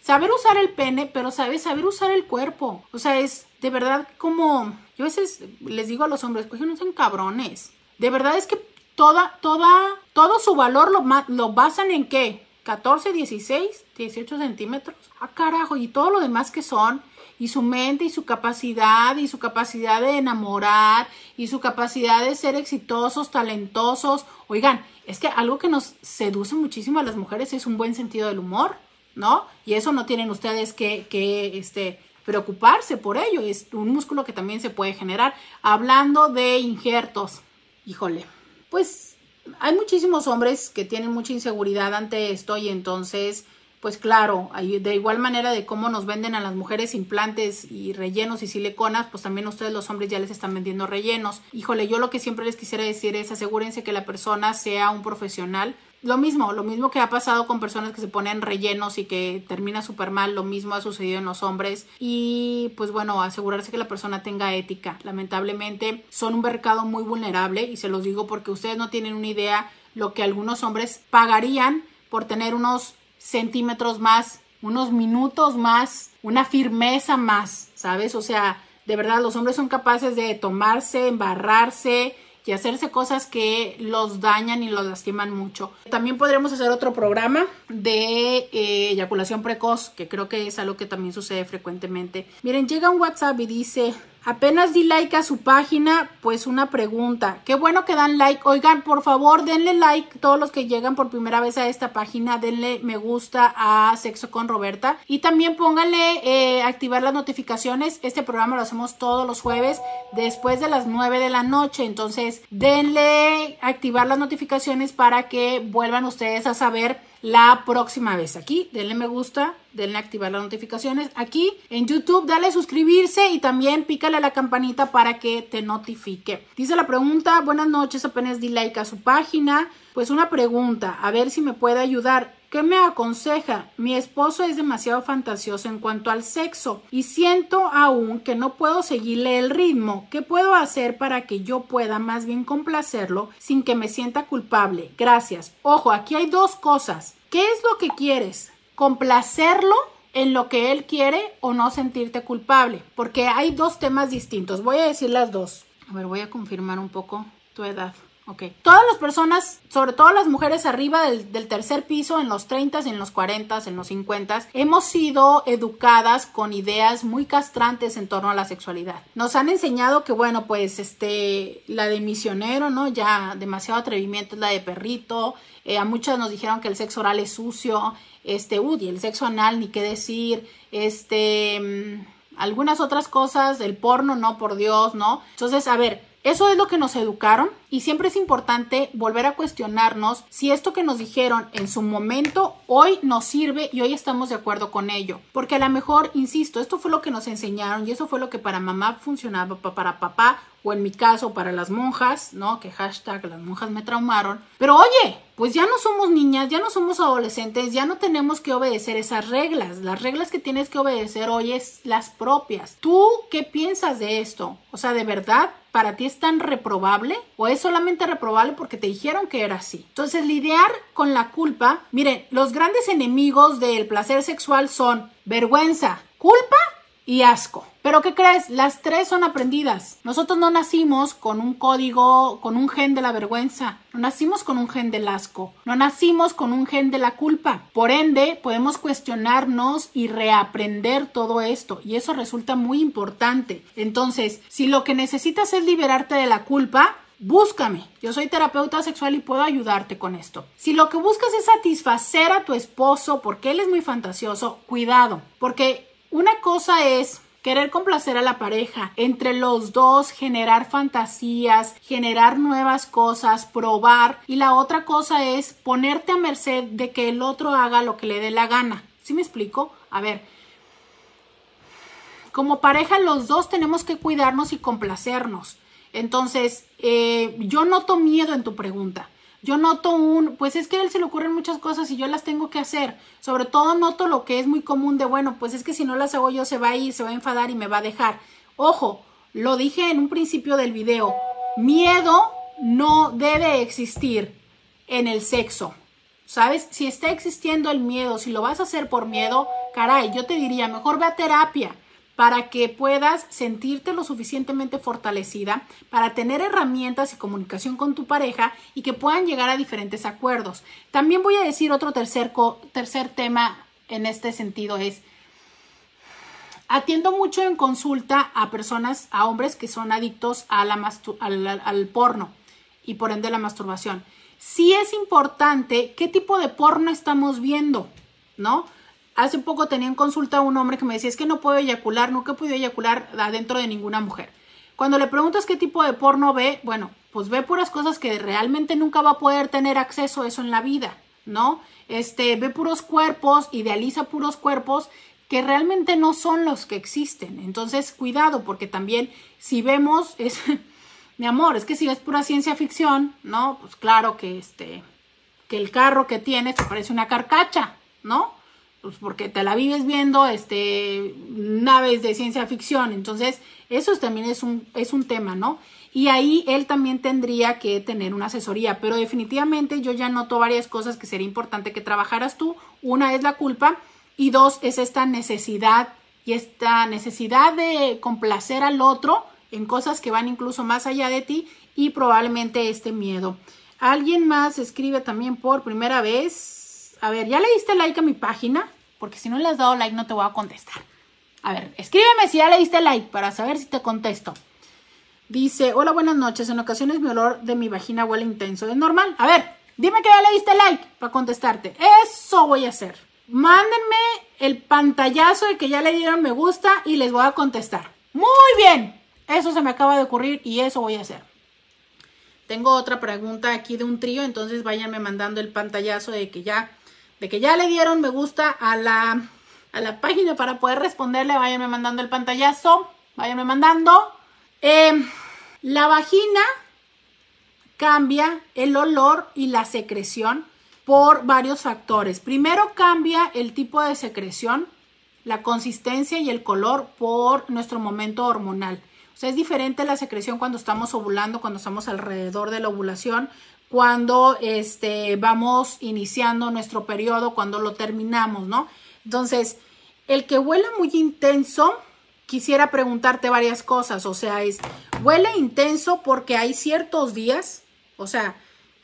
saber usar el pene, pero sabes saber usar el cuerpo. O sea, es de verdad como, yo a veces les digo a los hombres, pues no son cabrones. De verdad es que toda, toda, todo su valor lo, lo basan en qué? 14, 16, 18 centímetros. Ah, carajo, y todo lo demás que son, y su mente y su capacidad y su capacidad de enamorar y su capacidad de ser exitosos, talentosos. Oigan, es que algo que nos seduce muchísimo a las mujeres es un buen sentido del humor, ¿no? Y eso no tienen ustedes que, que este, preocuparse por ello. Es un músculo que también se puede generar. Hablando de injertos, híjole, pues hay muchísimos hombres que tienen mucha inseguridad ante esto y entonces pues claro, de igual manera de cómo nos venden a las mujeres implantes y rellenos y siliconas, pues también ustedes los hombres ya les están vendiendo rellenos. Híjole, yo lo que siempre les quisiera decir es asegúrense que la persona sea un profesional lo mismo, lo mismo que ha pasado con personas que se ponen rellenos y que termina súper mal, lo mismo ha sucedido en los hombres. Y pues bueno, asegurarse que la persona tenga ética. Lamentablemente son un mercado muy vulnerable y se los digo porque ustedes no tienen una idea lo que algunos hombres pagarían por tener unos centímetros más, unos minutos más, una firmeza más, ¿sabes? O sea, de verdad los hombres son capaces de tomarse, embarrarse, y hacerse cosas que los dañan y los lastiman mucho. También podríamos hacer otro programa de eh, eyaculación precoz, que creo que es algo que también sucede frecuentemente. Miren, llega un WhatsApp y dice, Apenas di like a su página, pues una pregunta. Qué bueno que dan like. Oigan, por favor, denle like todos los que llegan por primera vez a esta página. Denle me gusta a Sexo con Roberta. Y también pónganle eh, activar las notificaciones. Este programa lo hacemos todos los jueves después de las 9 de la noche. Entonces, denle activar las notificaciones para que vuelvan ustedes a saber la próxima vez. Aquí, denle me gusta, denle activar las notificaciones. Aquí en YouTube, dale suscribirse y también pícale a la campanita para que te notifique. Dice la pregunta, buenas noches, apenas di like a su página. Pues una pregunta, a ver si me puede ayudar. ¿Qué me aconseja? Mi esposo es demasiado fantasioso en cuanto al sexo y siento aún que no puedo seguirle el ritmo. ¿Qué puedo hacer para que yo pueda más bien complacerlo sin que me sienta culpable? Gracias. Ojo, aquí hay dos cosas. ¿Qué es lo que quieres? ¿Complacerlo en lo que él quiere o no sentirte culpable? Porque hay dos temas distintos. Voy a decir las dos. A ver, voy a confirmar un poco tu edad. Ok. Todas las personas, sobre todo las mujeres arriba del, tercer piso, en los 30, en los 40, en los 50, hemos sido educadas con ideas muy castrantes en torno a la sexualidad. Nos han enseñado que, bueno, pues, este, la de misionero, ¿no? Ya demasiado atrevimiento es la de perrito. Eh, a muchas nos dijeron que el sexo oral es sucio. Este, uy, el sexo anal, ni qué decir. Este, mm, algunas otras cosas, el porno, no, por Dios, ¿no? Entonces, a ver, eso es lo que nos educaron y siempre es importante volver a cuestionarnos si esto que nos dijeron en su momento hoy nos sirve y hoy estamos de acuerdo con ello. Porque a lo mejor, insisto, esto fue lo que nos enseñaron y eso fue lo que para mamá funcionaba, para papá o en mi caso para las monjas, ¿no? Que hashtag las monjas me traumaron. Pero oye, pues ya no somos niñas, ya no somos adolescentes, ya no tenemos que obedecer esas reglas. Las reglas que tienes que obedecer hoy es las propias. ¿Tú qué piensas de esto? O sea, ¿de verdad para ti es tan reprobable? ¿O es solamente reprobable porque te dijeron que era así? Entonces, lidiar con la culpa, miren, los grandes enemigos del placer sexual son vergüenza, culpa y asco. Pero ¿qué crees? Las tres son aprendidas. Nosotros no nacimos con un código, con un gen de la vergüenza. No nacimos con un gen del asco. No nacimos con un gen de la culpa. Por ende, podemos cuestionarnos y reaprender todo esto. Y eso resulta muy importante. Entonces, si lo que necesitas es liberarte de la culpa, Búscame. Yo soy terapeuta sexual y puedo ayudarte con esto. Si lo que buscas es satisfacer a tu esposo porque él es muy fantasioso, cuidado, porque una cosa es querer complacer a la pareja, entre los dos generar fantasías, generar nuevas cosas, probar y la otra cosa es ponerte a merced de que el otro haga lo que le dé la gana. ¿Sí me explico? A ver, como pareja los dos tenemos que cuidarnos y complacernos. Entonces, eh, yo noto miedo en tu pregunta yo noto un, pues es que a él se le ocurren muchas cosas y yo las tengo que hacer. Sobre todo noto lo que es muy común de, bueno, pues es que si no las hago yo se va a ir, se va a enfadar y me va a dejar. Ojo, lo dije en un principio del video, miedo no debe existir en el sexo. ¿Sabes? Si está existiendo el miedo, si lo vas a hacer por miedo, caray, yo te diría, mejor ve a terapia para que puedas sentirte lo suficientemente fortalecida para tener herramientas y comunicación con tu pareja y que puedan llegar a diferentes acuerdos. También voy a decir otro tercer, tercer tema en este sentido es, atiendo mucho en consulta a personas, a hombres que son adictos a la al, al porno y por ende la masturbación. Sí es importante qué tipo de porno estamos viendo, ¿no? Hace poco tenía en consulta a un hombre que me decía, es que no puedo eyacular, nunca he podido eyacular adentro de ninguna mujer. Cuando le preguntas qué tipo de porno ve, bueno, pues ve puras cosas que realmente nunca va a poder tener acceso a eso en la vida, ¿no? Este, ve puros cuerpos, idealiza puros cuerpos que realmente no son los que existen. Entonces, cuidado, porque también si vemos, es, mi amor, es que si ves pura ciencia ficción, ¿no? Pues claro que este, que el carro que tienes te parece una carcacha, ¿no? Pues porque te la vives viendo este, naves de ciencia ficción. Entonces, eso también es un, es un tema, ¿no? Y ahí él también tendría que tener una asesoría, pero definitivamente yo ya noto varias cosas que sería importante que trabajaras tú. Una es la culpa y dos es esta necesidad y esta necesidad de complacer al otro en cosas que van incluso más allá de ti y probablemente este miedo. Alguien más escribe también por primera vez. A ver, ¿ya le diste like a mi página? Porque si no le has dado like no te voy a contestar. A ver, escríbeme si ya le diste like para saber si te contesto. Dice, hola, buenas noches. En ocasiones mi olor de mi vagina huele intenso. ¿Es normal? A ver, dime que ya le diste like para contestarte. Eso voy a hacer. Mándenme el pantallazo de que ya le dieron me gusta y les voy a contestar. Muy bien. Eso se me acaba de ocurrir y eso voy a hacer. Tengo otra pregunta aquí de un trío, entonces váyanme mandando el pantallazo de que ya de que ya le dieron me gusta a la, a la página para poder responderle, váyanme mandando el pantallazo, váyanme mandando. Em, la vagina cambia el olor y la secreción por varios factores. Primero cambia el tipo de secreción, la consistencia y el color por nuestro momento hormonal. O sea, es diferente la secreción cuando estamos ovulando, cuando estamos alrededor de la ovulación, cuando este, vamos iniciando nuestro periodo, cuando lo terminamos, ¿no? Entonces, el que huela muy intenso, quisiera preguntarte varias cosas. O sea, es, huele intenso porque hay ciertos días, o sea,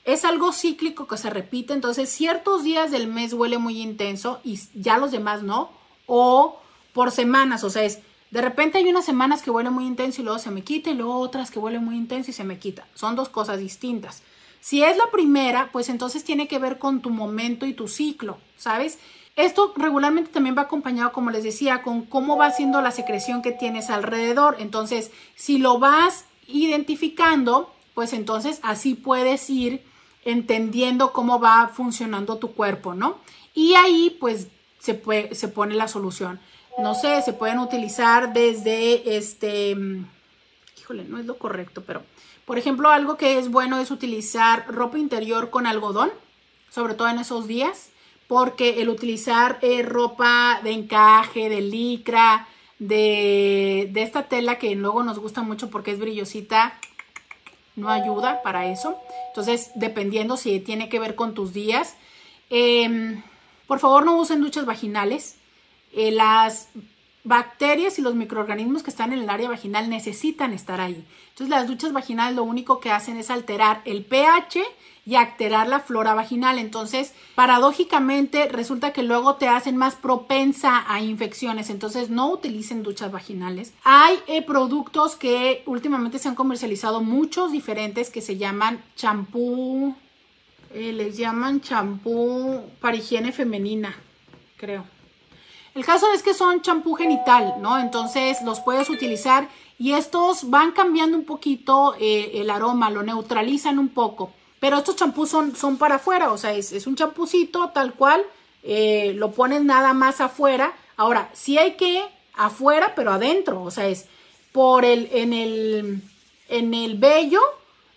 es algo cíclico que se repite, entonces ciertos días del mes huele muy intenso y ya los demás no, o por semanas, o sea, es de repente hay unas semanas que huele muy intenso y luego se me quita y luego otras que huele muy intenso y se me quita. Son dos cosas distintas. Si es la primera, pues entonces tiene que ver con tu momento y tu ciclo, ¿sabes? Esto regularmente también va acompañado, como les decía, con cómo va siendo la secreción que tienes alrededor. Entonces, si lo vas identificando, pues entonces así puedes ir entendiendo cómo va funcionando tu cuerpo, ¿no? Y ahí pues se, se pone la solución. No sé, se pueden utilizar desde este, híjole, no es lo correcto, pero por ejemplo, algo que es bueno es utilizar ropa interior con algodón, sobre todo en esos días, porque el utilizar eh, ropa de encaje, de licra, de, esta tela que luego nos gusta mucho porque es brillosita, no ayuda para eso. Entonces, dependiendo si tiene que ver con tus días. Em, por favor, no usen duchas vaginales. Eh, las bacterias y los microorganismos que están en el área vaginal necesitan estar ahí. Entonces las duchas vaginales lo único que hacen es alterar el pH y alterar la flora vaginal. Entonces, paradójicamente, resulta que luego te hacen más propensa a infecciones. Entonces, no utilicen duchas vaginales. Hay eh, productos que últimamente se han comercializado, muchos diferentes, que se llaman champú, eh, les llaman champú para higiene femenina, creo. El caso es que son champú genital, ¿no? Entonces los puedes utilizar y estos van cambiando un poquito eh, el aroma, lo neutralizan un poco. Pero estos champús son, son para afuera, o sea, es, un champucito tal cual, eh, lo pones nada más afuera. Ahora, sí hay que afuera, pero adentro, o sea, es por el, en el, en el vello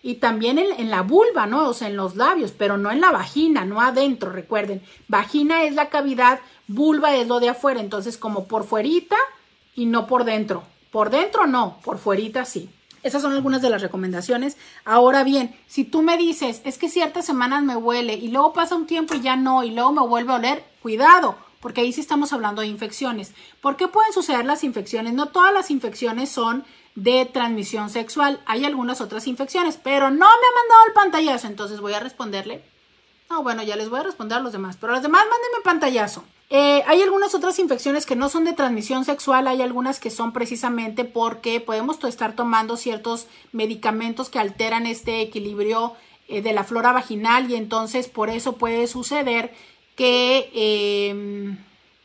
y también en, en, la vulva, ¿no? O sea, en los labios, pero no en la vagina, no adentro, recuerden. Vagina es la cavidad, vulva es lo de afuera, entonces como por fuerita y no por dentro. Por dentro no, por fuerita sí. Esas son algunas de las recomendaciones. Ahora bien, si tú me dices, es que ciertas semanas me huele y luego pasa un tiempo y ya no, y luego me vuelve a oler, cuidado, porque ahí sí estamos hablando de infecciones. ¿Por qué pueden suceder las infecciones? No todas las infecciones son de transmisión sexual. Hay algunas otras infecciones, pero no me ha mandado el pantallazo, entonces voy a responderle. No, bueno, ya les voy a responder a los demás, pero a los demás mándenme pantallazo. Eh, hay algunas otras infecciones que no son de transmisión sexual, hay algunas que son precisamente porque podemos estar tomando ciertos medicamentos que alteran este equilibrio eh, de la flora vaginal y entonces por eso puede suceder que, em,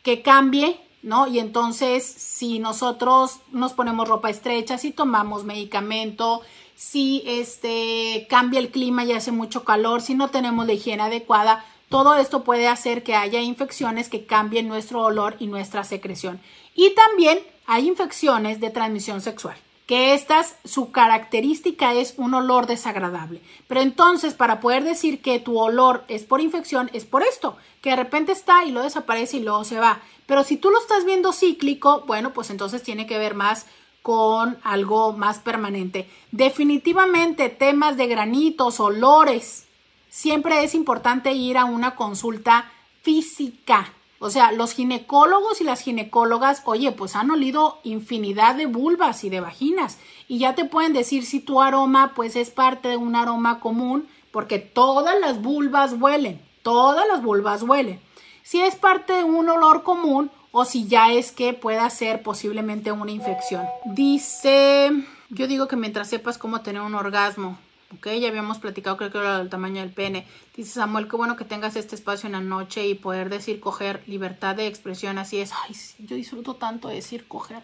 que cambie ¿no? Y entonces, si nosotros nos ponemos ropa estrecha, si tomamos medicamento, si este cambia el clima y hace mucho calor, si no tenemos la higiene adecuada, todo esto puede hacer que haya infecciones que cambien nuestro olor y nuestra secreción. Y también hay infecciones de transmisión sexual. que estas, su característica es un olor desagradable. Pero entonces, para poder decir que tu olor es por infección, es por esto, que de repente está y lo desaparece y luego se va. Pero si tú lo estás viendo cíclico, bueno, pues entonces tiene que ver más con algo más permanente. Definitivamente temas de granitos, olores, siempre es importante ir a una consulta física. O sea, los ginecólogos y las ginecólogas, oye, pues han olido infinidad de vulvas y de vaginas y ya te pueden decir si tu aroma pues es parte de un aroma común, porque todas las vulvas huelen, todas las vulvas huelen. Si es parte de un olor común o si ya es que pueda ser posiblemente una infección. Dice, yo digo que mientras sepas cómo tener un orgasmo, Ok, ya habíamos platicado, creo que era el tamaño del pene. Dice Samuel, qué bueno que tengas este espacio en la noche y poder decir coger, libertad de expresión, así es. Ay, yo disfruto tanto decir coger.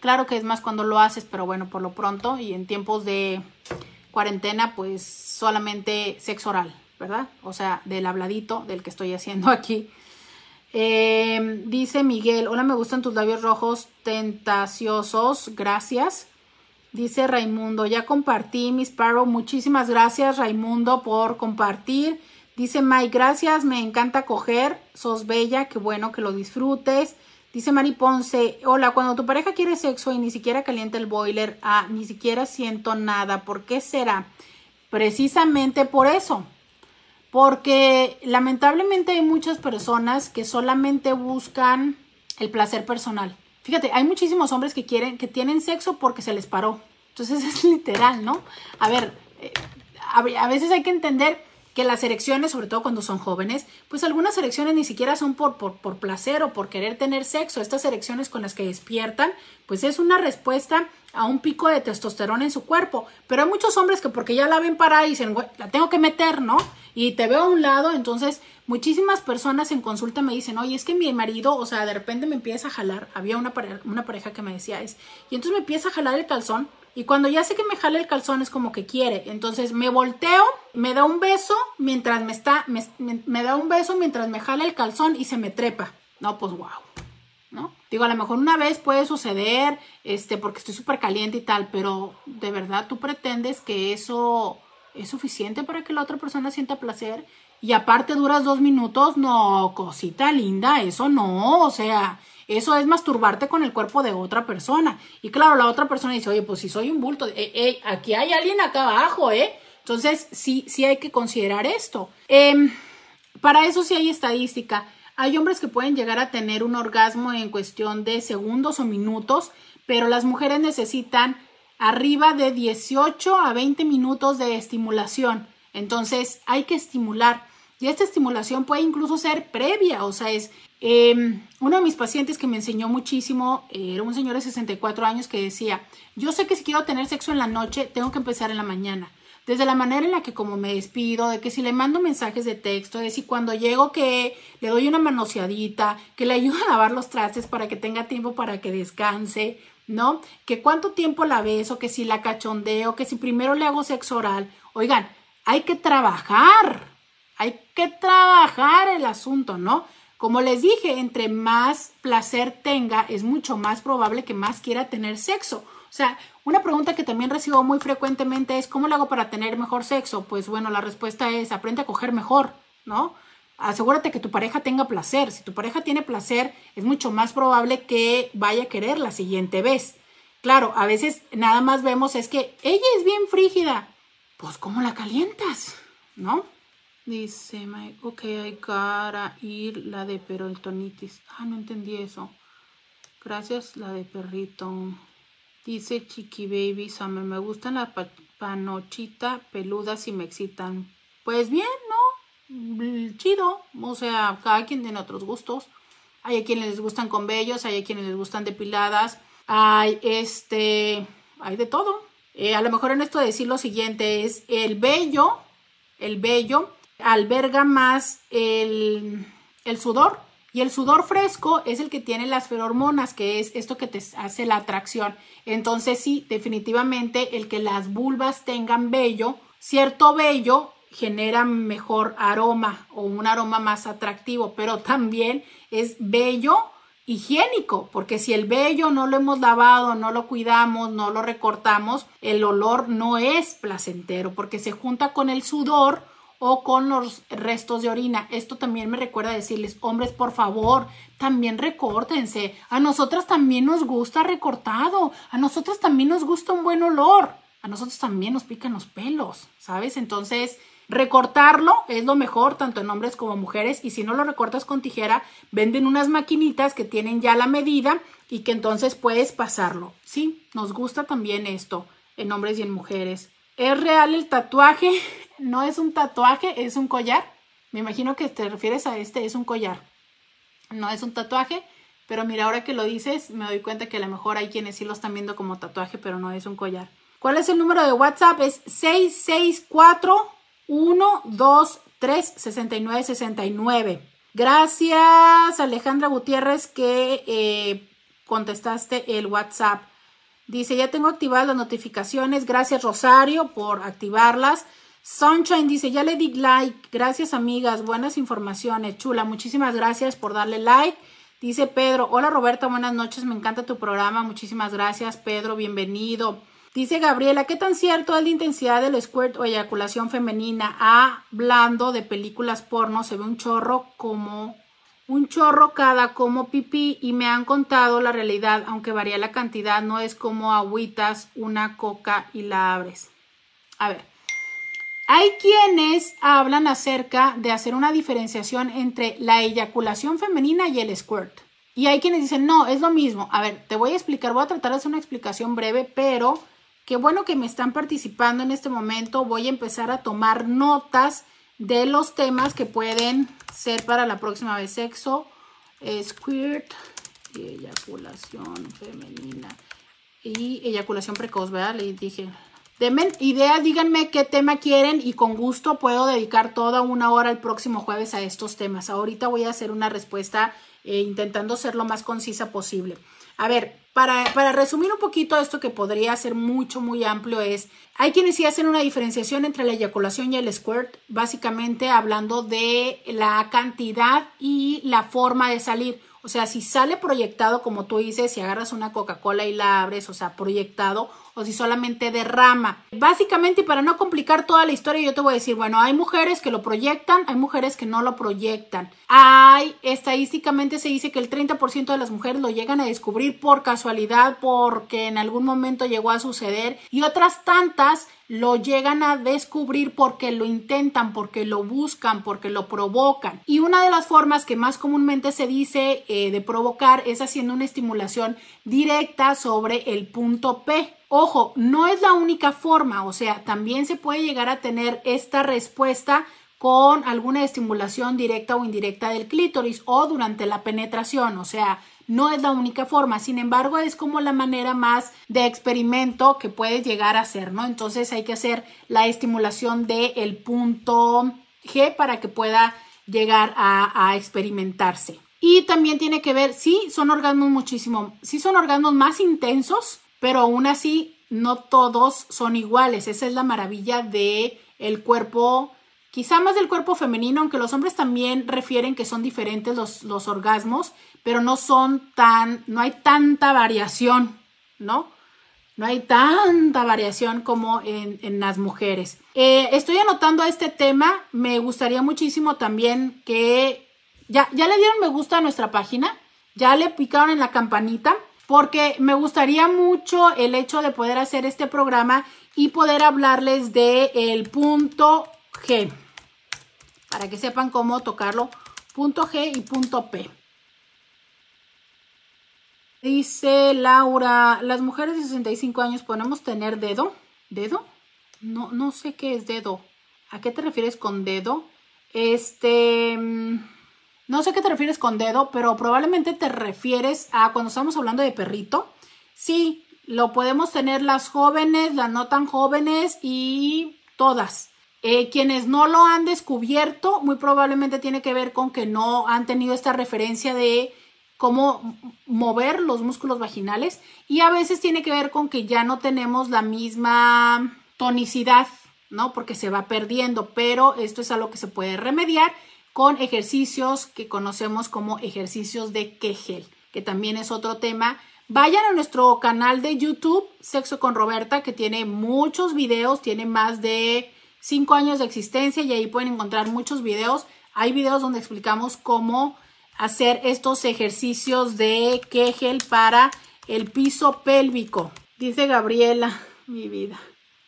Claro que es más cuando lo haces, pero bueno, por lo pronto y en tiempos de cuarentena, pues solamente sexo oral, ¿verdad? O sea, del habladito del que estoy haciendo aquí. Eh, dice Miguel, hola, me gustan tus labios rojos tentaciosos, gracias. Dice Raimundo, ya compartí mis paro. Muchísimas gracias Raimundo por compartir. Dice Mike, gracias, me encanta coger. Sos bella, qué bueno que lo disfrutes. Dice Mari Ponce, hola, cuando tu pareja quiere sexo y ni siquiera calienta el boiler, ah, ni siquiera siento nada, ¿por qué será? Precisamente por eso. Porque lamentablemente hay muchas personas que solamente buscan el placer personal. Fíjate, hay muchísimos hombres que quieren, que tienen sexo porque se les paró. Entonces es literal, ¿no? A ver, eh, a veces hay que entender que las erecciones, sobre todo cuando son jóvenes, pues algunas erecciones ni siquiera son por, por, por, placer o por querer tener sexo. Estas erecciones con las que despiertan, pues es una respuesta a un pico de testosterona en su cuerpo. Pero hay muchos hombres que porque ya la ven para y dicen, la tengo que meter, ¿no? Y te veo a un lado, entonces Muchísimas personas en consulta me dicen, oye, es que mi marido, o sea, de repente me empieza a jalar, había una pareja, una pareja que me decía es, y entonces me empieza a jalar el calzón, y cuando ya sé que me jala el calzón es como que quiere, entonces me volteo, me da un beso mientras me está, me, da un beso mientras me jala el calzón y se me trepa. No, pues wow. ¿No? Digo, a lo mejor una vez puede suceder, este, porque estoy súper caliente y tal, pero de verdad tú pretendes que eso es suficiente para que la otra persona sienta placer y aparte duras dos minutos, no, cosita linda, eso no, o sea, eso es masturbarte con el cuerpo de otra persona. Y claro, la otra persona dice, oye, pues si soy un bulto, eh, aquí hay alguien acá abajo, ¿eh? Entonces, sí, sí hay que considerar esto. Em, para eso sí hay estadística. Hay hombres que pueden llegar a tener un orgasmo en cuestión de segundos o minutos, pero las mujeres necesitan arriba de 18 a 20 minutos de estimulación. Entonces, hay que estimular. Y esta estimulación puede incluso ser previa, o sea, es em, uno de mis pacientes que me enseñó muchísimo, era un señor de 64 años que decía, yo sé que si quiero tener sexo en la noche, tengo que empezar en la mañana. Desde la manera en la que como me despido, de que si le mando mensajes de texto, de si cuando llego que le doy una manoseadita, que le ayudo a lavar los trastes para que tenga tiempo para que descanse, ¿no? Que cuánto tiempo la beso, que si la cachondeo, que si primero le hago sexo oral. Oigan, hay que trabajar, hay que trabajar el asunto, ¿no? Como les dije, entre más placer tenga, es mucho más probable que más quiera tener sexo. O sea, una pregunta que también recibo muy frecuentemente es, ¿cómo lo hago para tener mejor sexo? Pues bueno, la respuesta es, aprende a coger mejor, ¿no? Asegúrate que tu pareja tenga placer. Si tu pareja tiene placer, es mucho más probable que vaya a querer la siguiente vez. Claro, a veces nada más vemos es que ella es bien frígida. Pues, ¿cómo la calientas? ¿No? Dice Mike, ok, hay cara ir la de peritonitis. Ah, no entendí eso. Gracias, la de perrito. Dice Chiqui Baby me gustan las panochita peludas y me excitan. Pues bien, ¿no? Chido. O sea, cada quien tiene otros gustos. Hay a quienes les gustan con vellos, hay a quienes les gustan depiladas. Hay este, hay de todo. Eh, a lo mejor en esto decir lo siguiente es el vello, el vello alberga más el, sudor y el sudor fresco es el que tiene las ferormonas, que es esto que te hace la atracción. Entonces sí, definitivamente el que las vulvas tengan vello, cierto vello genera mejor aroma o un aroma más atractivo, pero también es bello higiénico, porque si el vello no lo hemos lavado, no lo cuidamos, no lo recortamos, el olor no es placentero porque se junta con el sudor o con los restos de orina. Esto también me recuerda decirles, hombres, por favor, también recórtense. A nosotras también nos gusta recortado, a nosotros también nos gusta un buen olor, a nosotros también nos pican los pelos, ¿sabes? Entonces, Recortarlo es lo mejor, tanto en hombres como mujeres, y si no lo recortas con tijera, venden unas maquinitas que tienen ya la medida y que entonces puedes pasarlo. Sí, nos gusta también esto en hombres y en mujeres. ¿Es real el tatuaje? No es un tatuaje, es un collar. Me imagino que te refieres a este, es un collar. No es un tatuaje, pero mira, ahora que lo dices, me doy cuenta que a lo mejor hay quienes sí lo están viendo como tatuaje, pero no es un collar. ¿Cuál es el número de WhatsApp? Es 664 1, 2, 3, 69, 69. Gracias Alejandra Gutiérrez que eh, contestaste el WhatsApp. Dice, ya tengo activadas las notificaciones. Gracias Rosario por activarlas. Sunshine dice, ya le di like. Gracias amigas, buenas informaciones. Chula, muchísimas gracias por darle like. Dice Pedro, hola Roberta, buenas noches, me encanta tu programa. Muchísimas gracias Pedro, bienvenido. Dice Gabriela, ¿qué tan cierto es la intensidad del squirt o eyaculación femenina? Hablando de películas porno, se ve un chorro como un chorro cada como pipí y me han contado la realidad, aunque varía la cantidad, no es como agüitas, una coca y la abres. A ver, hay quienes hablan acerca de hacer una diferenciación entre la eyaculación femenina y el squirt. Y hay quienes dicen, no, es lo mismo. A ver, te voy a explicar, voy a tratar de hacer una explicación breve, pero Qué bueno que me están participando en este momento. Voy a empezar a tomar notas de los temas que pueden ser para la próxima vez. Sexo, squirt y eyaculación femenina. Y eyaculación precoz, ¿verdad? Le dije. Denme ideas, díganme qué tema quieren y con gusto puedo dedicar toda una hora el próximo jueves a estos temas. Ahorita voy a hacer una respuesta eh, intentando ser lo más concisa posible. A ver, para, para, resumir un poquito esto que podría ser mucho, muy amplio es, hay quienes sí hacen una diferenciación entre la eyaculación y el squirt, básicamente hablando de la cantidad y la forma de salir. O sea, si sale proyectado, como tú dices, si agarras una Coca-Cola y la abres, o sea, proyectado, o si solamente derrama. Básicamente, para no complicar toda la historia, yo te voy a decir, bueno, hay mujeres que lo proyectan, hay mujeres que no lo proyectan. Hay, estadísticamente se dice que el 30% de las mujeres lo llegan a descubrir por casualidad, porque en algún momento llegó a suceder, y otras tantas lo llegan a descubrir porque lo intentan, porque lo buscan, porque lo provocan. Y una de las formas que más comúnmente se dice eh, de provocar es haciendo una estimulación directa sobre el punto P. Ojo, no es la única forma, o sea, también se puede llegar a tener esta respuesta con alguna estimulación directa o indirecta del clítoris o durante la penetración, o sea, no es la única forma, sin embargo es como la manera más de experimento que puedes llegar a hacer, ¿no? Entonces hay que hacer la estimulación del punto G para que pueda llegar a, experimentarse. Y también tiene que ver, sí, son orgasmos muchísimo, sí son orgasmos más intensos, pero aún así no todos son iguales. Esa es la maravilla de el cuerpo quizá más del cuerpo femenino, aunque los hombres también refieren que son diferentes los, los orgasmos, pero no son tan, no hay tanta variación, ¿no? No hay tanta variación como en, en las mujeres. Eh, estoy anotando este tema. Me gustaría muchísimo también que ya, ya le dieron me gusta a nuestra página, ya le picaron en la campanita, porque me gustaría mucho el hecho de poder hacer este programa y poder hablarles de punto G para que sepan cómo tocarlo. Punto G y punto P. Dice Laura, las mujeres de 65 años podemos tener dedo. ¿Dedo? No, no sé qué es dedo. ¿A qué te refieres con dedo? Este, mm, no sé qué te refieres con dedo, pero probablemente te refieres a cuando estamos hablando de perrito. Sí, lo podemos tener las jóvenes, las no tan jóvenes y todas. Eh, quienes no lo han descubierto, muy probablemente tiene que ver con que no han tenido esta referencia de cómo mover los músculos vaginales y a veces tiene que ver con que ya no tenemos la misma tonicidad, ¿no? Porque se va perdiendo, pero esto es algo que se puede remediar con ejercicios que conocemos como ejercicios de Kegel. que también es otro tema. Vayan a nuestro canal de YouTube, Sexo con Roberta, que tiene muchos videos, tiene más de cinco años de existencia y ahí pueden encontrar muchos videos. Hay videos donde explicamos cómo hacer estos ejercicios de Kegel para el piso pélvico. Dice Gabriela, mi vida.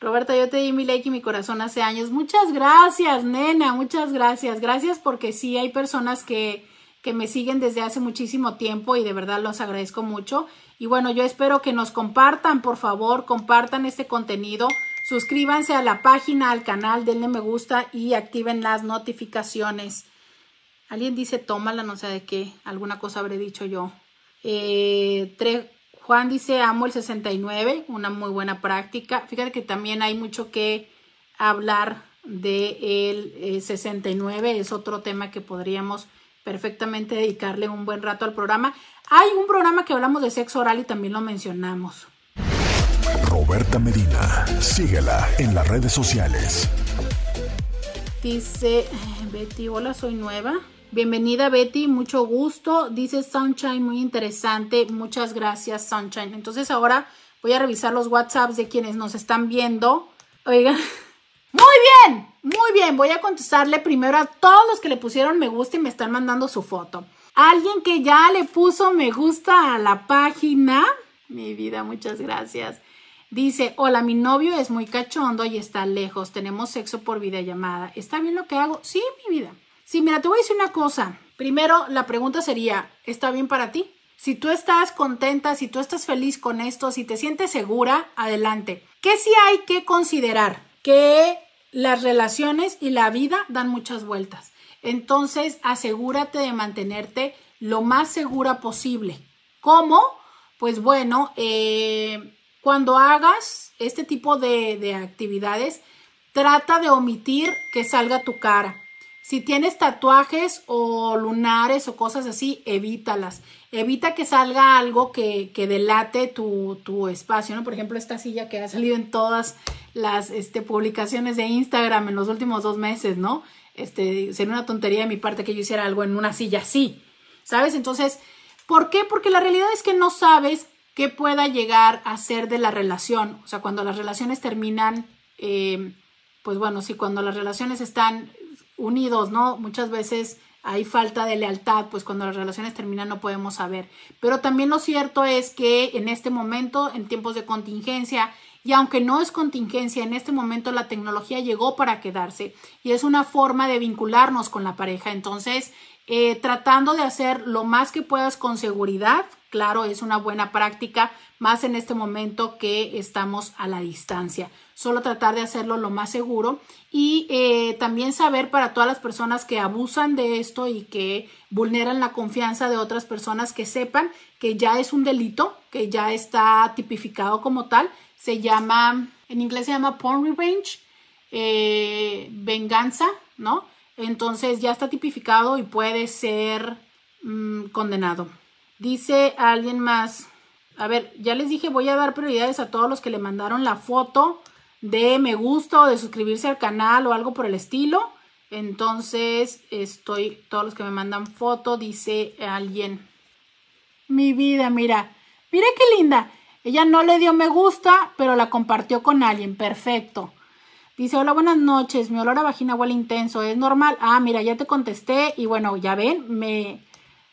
Roberta, yo te di mi like y mi corazón hace años. Muchas gracias, nena, muchas gracias. Gracias porque sí hay personas que, que me siguen desde hace muchísimo tiempo y de verdad los agradezco mucho. Y bueno, yo espero que nos compartan, por favor, compartan este contenido. Suscríbanse a la página, al canal, denle me gusta y activen las notificaciones. Alguien dice, tómala, no sé de qué, alguna cosa habré dicho yo. Eh, Juan dice, amo el 69, una muy buena práctica. Fíjate que también hay mucho que hablar de el 69, eh, es otro tema que podríamos perfectamente dedicarle un buen rato al programa. Hay un programa que hablamos de sexo oral y también lo mencionamos. Roberta Medina, síguela en las redes sociales. Dice Betty, hola, soy nueva. Bienvenida Betty, mucho gusto. Dice Sunshine, muy interesante. Muchas gracias Sunshine. Entonces ahora voy a revisar los WhatsApps de quienes nos están viendo. Oigan, muy bien, muy bien. Voy a contestarle primero a todos los que le pusieron me gusta y me están mandando su foto. Alguien que ya le puso me gusta a la página. Mi vida, muchas gracias. Dice, hola, mi novio es muy cachondo y está lejos. Tenemos sexo por videollamada. ¿Está bien lo que hago? Sí, mi vida. Sí, mira, te voy a decir una cosa. Primero, la pregunta sería, ¿está bien para ti? Si tú estás contenta, si tú estás feliz con esto, si te sientes segura, adelante. ¿Qué sí hay que considerar? Que las relaciones y la vida dan muchas vueltas. Entonces, asegúrate de mantenerte lo más segura posible. ¿Cómo? Pues bueno, eh, cuando hagas este tipo de, de actividades, trata de omitir que salga tu cara. Si tienes tatuajes o lunares o cosas así, evítalas. Evita que salga algo que, que delate tu, tu, espacio, ¿no? Por ejemplo, esta silla que ha salido en todas las este, publicaciones de Instagram en los últimos dos meses, ¿no? Este, sería una tontería de mi parte que yo hiciera algo en una silla así, ¿sabes? Entonces, ¿por qué? Porque la realidad es que no sabes qué pueda llegar a ser de la relación. O sea, cuando las relaciones terminan, eh, pues bueno, sí, cuando las relaciones están unidos, ¿no? Muchas veces hay falta de lealtad, pues cuando las relaciones terminan no podemos saber. Pero también lo cierto es que en este momento, en tiempos de contingencia, y aunque no es contingencia, en este momento la tecnología llegó para quedarse y es una forma de vincularnos con la pareja. Entonces, eh, tratando de hacer lo más que puedas con seguridad, claro, es una buena práctica, más en este momento que estamos a la distancia. Solo tratar de hacerlo lo más seguro y eh, también saber para todas las personas que abusan de esto y que vulneran la confianza de otras personas que sepan que ya es un delito, que ya está tipificado como tal. Se llama, en inglés se llama porn revenge, eh, venganza, ¿no? Entonces ya está tipificado y puede ser mm, condenado. Dice alguien más, a ver, ya les dije, voy a dar prioridades a todos los que le mandaron la foto de me gusta o de suscribirse al canal o algo por el estilo. Entonces, estoy, todos los que me mandan foto, dice alguien. Mi vida, mira, mira qué linda. Ella no le dio me gusta, pero la compartió con alguien. Perfecto. Dice, hola, buenas noches. Mi olor a vagina huele intenso. ¿Es normal? Ah, mira, ya te contesté. Y bueno, ya ven, me,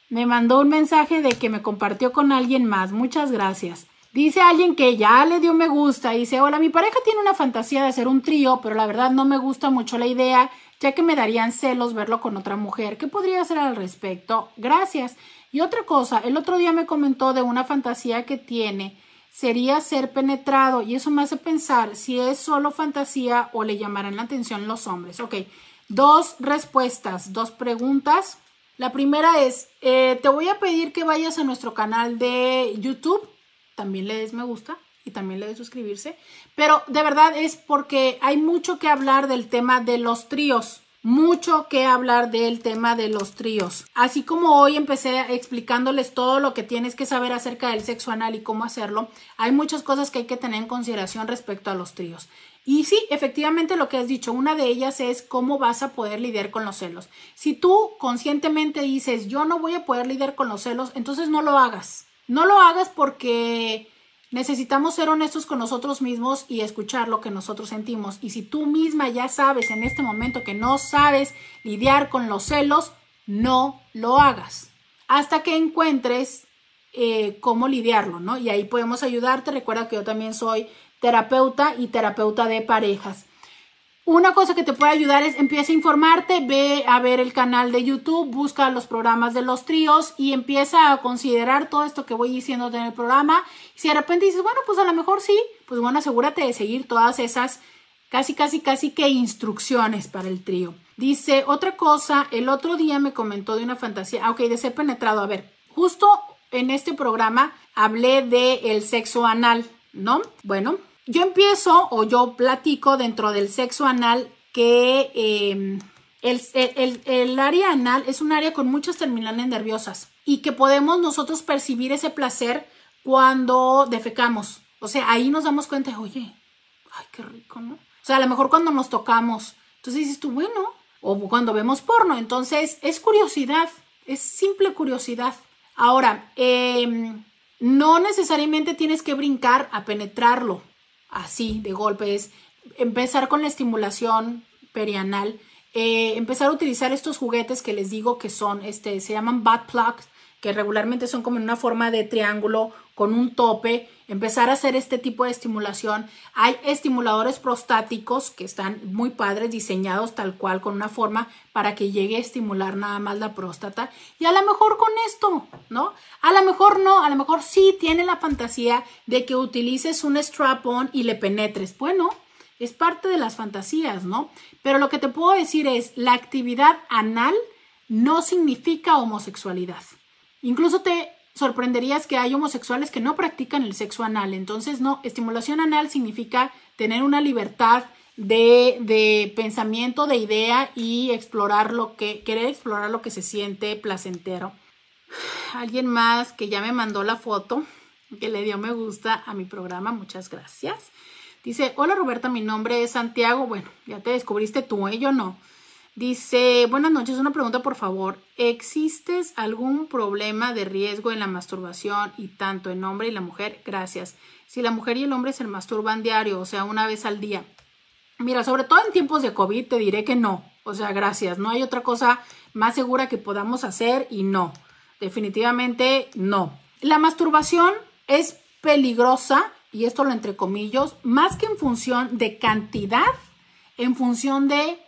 me mandó un mensaje de que me compartió con alguien más. Muchas gracias. Dice alguien que ya le dio me gusta. Dice, hola, mi pareja tiene una fantasía de hacer un trío, pero la verdad no me gusta mucho la idea, ya que me darían celos verlo con otra mujer. ¿Qué podría hacer al respecto? Gracias. Y otra cosa, el otro día me comentó de una fantasía que tiene. Sería ser penetrado y eso me hace pensar si es solo fantasía o le llamarán la atención los hombres. Ok, dos respuestas, dos preguntas. La primera es, eh, te voy a pedir que vayas a nuestro canal de YouTube también le des me gusta y también le des suscribirse. Pero de verdad es porque hay mucho que hablar del tema de los tríos. mucho que hablar del tema de los tríos. Así como hoy empecé explicándoles todo lo que tienes que saber acerca del sexo anal y cómo hacerlo, hay muchas cosas que hay que tener en consideración respecto a los tríos. Y sí, efectivamente lo que has dicho, una de ellas es cómo vas a poder lidiar con los celos. Si tú conscientemente dices, yo no voy a poder lidiar con los celos, entonces no lo hagas. No lo hagas porque necesitamos ser honestos con nosotros mismos y escuchar lo que nosotros sentimos. Y si tú misma ya sabes en este momento que no sabes lidiar con los celos, no lo hagas. Hasta que encuentres eh, cómo lidiarlo, ¿no? Y ahí podemos ayudarte. Recuerda que yo también soy terapeuta y terapeuta de parejas. Una cosa que te puede ayudar es empieza a informarte, ve a ver el canal de YouTube, busca los programas de los tríos y empieza a considerar todo esto que voy diciendo en el programa. Si de repente dices, bueno, pues a lo mejor sí, pues bueno, asegúrate de seguir todas esas casi, casi, casi que instrucciones para el trío. Dice otra cosa, el otro día me comentó de una fantasía, ah, ok, de ser penetrado. A ver, justo en este programa hablé de sexo anal, ¿no? Bueno, yo empiezo o yo platico dentro del sexo anal que em, el, área anal es un área con muchas terminales nerviosas y que podemos nosotros percibir ese placer cuando defecamos. O sea, ahí nos damos cuenta, oye, ay, qué rico, ¿no? O sea, a lo mejor cuando nos tocamos, entonces dices tú, bueno, o cuando vemos porno, entonces es curiosidad, es simple curiosidad. Ahora, em, no necesariamente tienes que brincar a penetrarlo así de golpe es empezar con la estimulación perianal, eh, empezar a utilizar estos juguetes que les digo que son, este, se llaman butt plugs, que regularmente son como en una forma de triángulo con un tope, empezar a hacer este tipo de estimulación. Hay estimuladores prostáticos que están muy padres, diseñados tal cual con una forma para que llegue a estimular nada más la próstata. Y a lo mejor con esto, ¿no? A lo mejor no, a lo mejor sí tiene la fantasía de que utilices un strap-on y le penetres. Bueno, es parte de las fantasías, ¿no? Pero lo que te puedo decir es, la actividad anal no significa homosexualidad. Incluso te sorprenderías que hay homosexuales que no practican el sexo anal. Entonces, no, estimulación anal significa tener una libertad de, pensamiento, de idea y explorar lo que, querer explorar lo que se siente placentero. Alguien más que ya me mandó la foto, que le dio me gusta a mi programa, muchas gracias. Dice, hola Roberta, mi nombre es Santiago. Bueno, ya te descubriste tú, ¿eh? yo no. Dice, buenas noches, una pregunta por favor. ¿Existe algún problema de riesgo en la masturbación y tanto en hombre y la mujer? Gracias. Si la mujer y el hombre se masturban diario, o sea, una vez al día. Mira, sobre todo en tiempos de COVID te diré que no. O sea, gracias. No hay otra cosa más segura que podamos hacer y no. Definitivamente no. La masturbación es peligrosa, y esto lo entre comillas, más que en función de cantidad, en función de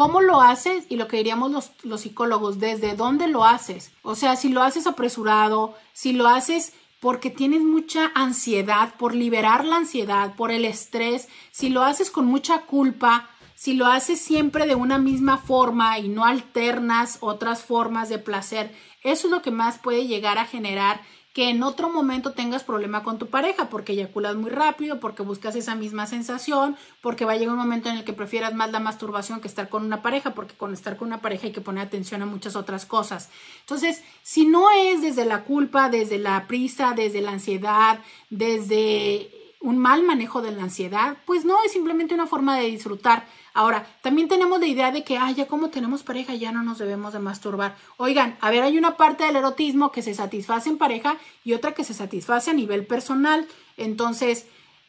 ¿Cómo lo haces? Y lo que diríamos los, los, psicólogos, ¿desde dónde lo haces? O sea, si lo haces apresurado, si lo haces porque tienes mucha ansiedad, por liberar la ansiedad, por el estrés, si lo haces con mucha culpa, si lo haces siempre de una misma forma y no alternas otras formas de placer, eso es lo que más puede llegar a generar que en otro momento tengas problema con tu pareja porque eyaculas muy rápido, porque buscas esa misma sensación, porque va a llegar un momento en el que prefieras más la masturbación que estar con una pareja, porque con estar con una pareja hay que poner atención a muchas otras cosas. Entonces, si no es desde la culpa, desde la prisa, desde la ansiedad, desde un mal manejo de la ansiedad, pues no es simplemente una forma de disfrutar. Ahora, también tenemos la idea de que, ay, ya como tenemos pareja, ya no nos debemos de masturbar. Oigan, a ver, hay una parte del erotismo que se satisface en pareja y otra que se satisface a nivel personal. Entonces,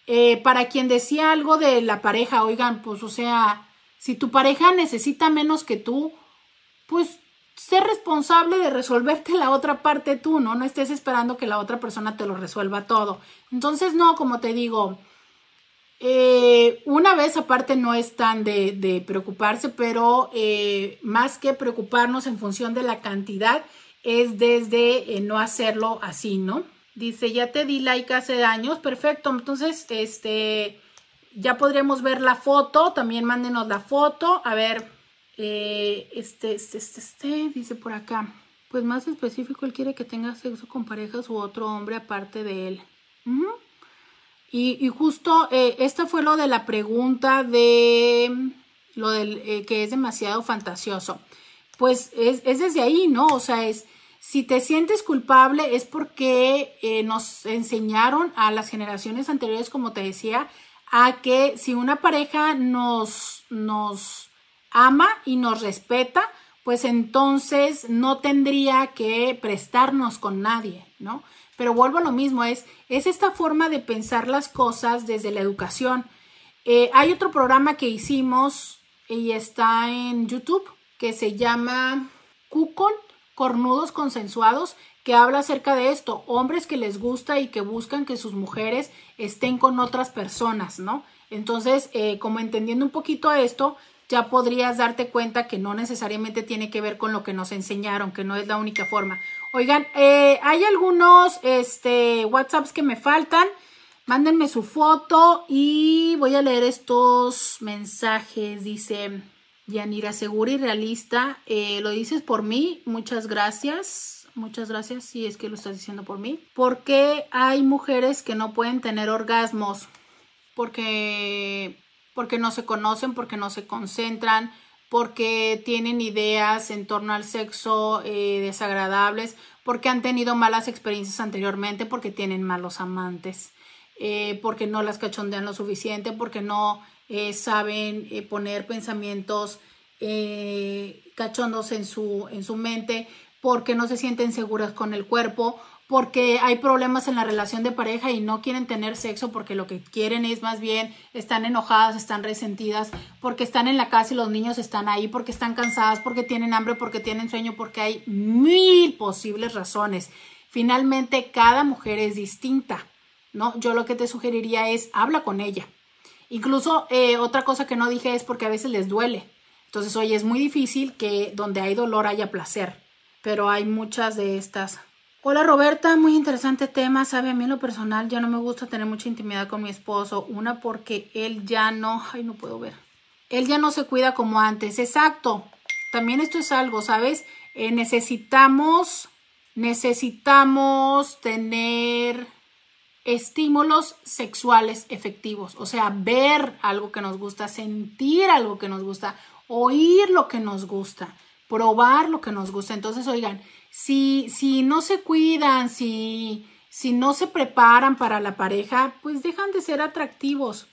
eh, para quien decía algo de la pareja, oigan, pues, o sea, si tu pareja necesita menos que tú, pues ser responsable de resolverte la otra parte tú, ¿no? No estés esperando que la otra persona te lo resuelva todo. Entonces, no, como te digo, eh, una vez aparte no es tan de, preocuparse, pero eh, más que preocuparnos en función de la cantidad, es desde eh, no hacerlo así, ¿no? Dice, ya te di like hace años, perfecto, entonces, este, ya podríamos ver la foto, también mándenos la foto, a ver, este, este, este, este, dice por acá, pues más específico, él quiere que tenga sexo con parejas u otro hombre aparte de él. Y, justo eh, esta fue lo de la pregunta de lo del eh, que es demasiado fantasioso. Pues es, es, desde ahí, ¿no? O sea, es si te sientes culpable es porque eh, nos enseñaron a las generaciones anteriores, como te decía, a que si una pareja nos, nos ama y nos respeta, pues entonces no tendría que prestarnos con nadie, ¿no? Pero vuelvo a lo mismo, es, es esta forma de pensar las cosas desde la educación. Eh, hay otro programa que hicimos y está en YouTube que se llama Cucon, Cornudos Consensuados, que habla acerca de esto, hombres que les gusta y que buscan que sus mujeres estén con otras personas, ¿no? Entonces, eh, como entendiendo un poquito esto, ya podrías darte cuenta que no necesariamente tiene que ver con lo que nos enseñaron, que no es la única forma. Oigan, eh, hay algunos este, WhatsApps que me faltan. Mándenme su foto y voy a leer estos mensajes. Dice Yanira, segura y realista. Eh, lo dices por mí. Muchas gracias. Muchas gracias si es que lo estás diciendo por mí. Porque hay mujeres que no pueden tener orgasmos? Porque porque no se conocen, porque no se concentran, porque tienen ideas en torno al sexo eh, desagradables, porque han tenido malas experiencias anteriormente, porque tienen malos amantes, eh, porque no las cachondean lo suficiente, porque no eh, saben poner pensamientos cachondos en su, en su mente, porque no se sienten seguras con el cuerpo porque hay problemas en la relación de pareja y no quieren tener sexo porque lo que quieren es más bien están enojadas, están resentidas, porque están en la casa y los niños están ahí, porque están cansadas, porque tienen hambre, porque tienen sueño, porque hay mil posibles razones. Finalmente, cada mujer es distinta, ¿no? Yo lo que te sugeriría es habla con ella. Incluso eh, otra cosa que no dije es porque a veces les duele. Entonces, oye, es muy difícil que donde hay dolor haya placer, pero hay muchas de estas Hola Roberta, muy interesante tema. Sabe, a mí en lo personal ya no me gusta tener mucha intimidad con mi esposo. Una porque él ya no, ay, no puedo ver. Él ya no se cuida como antes. Exacto. También esto es algo, ¿sabes? Eh, necesitamos, necesitamos tener estímulos sexuales efectivos. O sea, ver algo que nos gusta, sentir algo que nos gusta, oír lo que nos gusta, probar lo que nos gusta. Entonces, oigan, si, si no se cuidan, si, si no se preparan para la pareja, pues dejan de ser atractivos.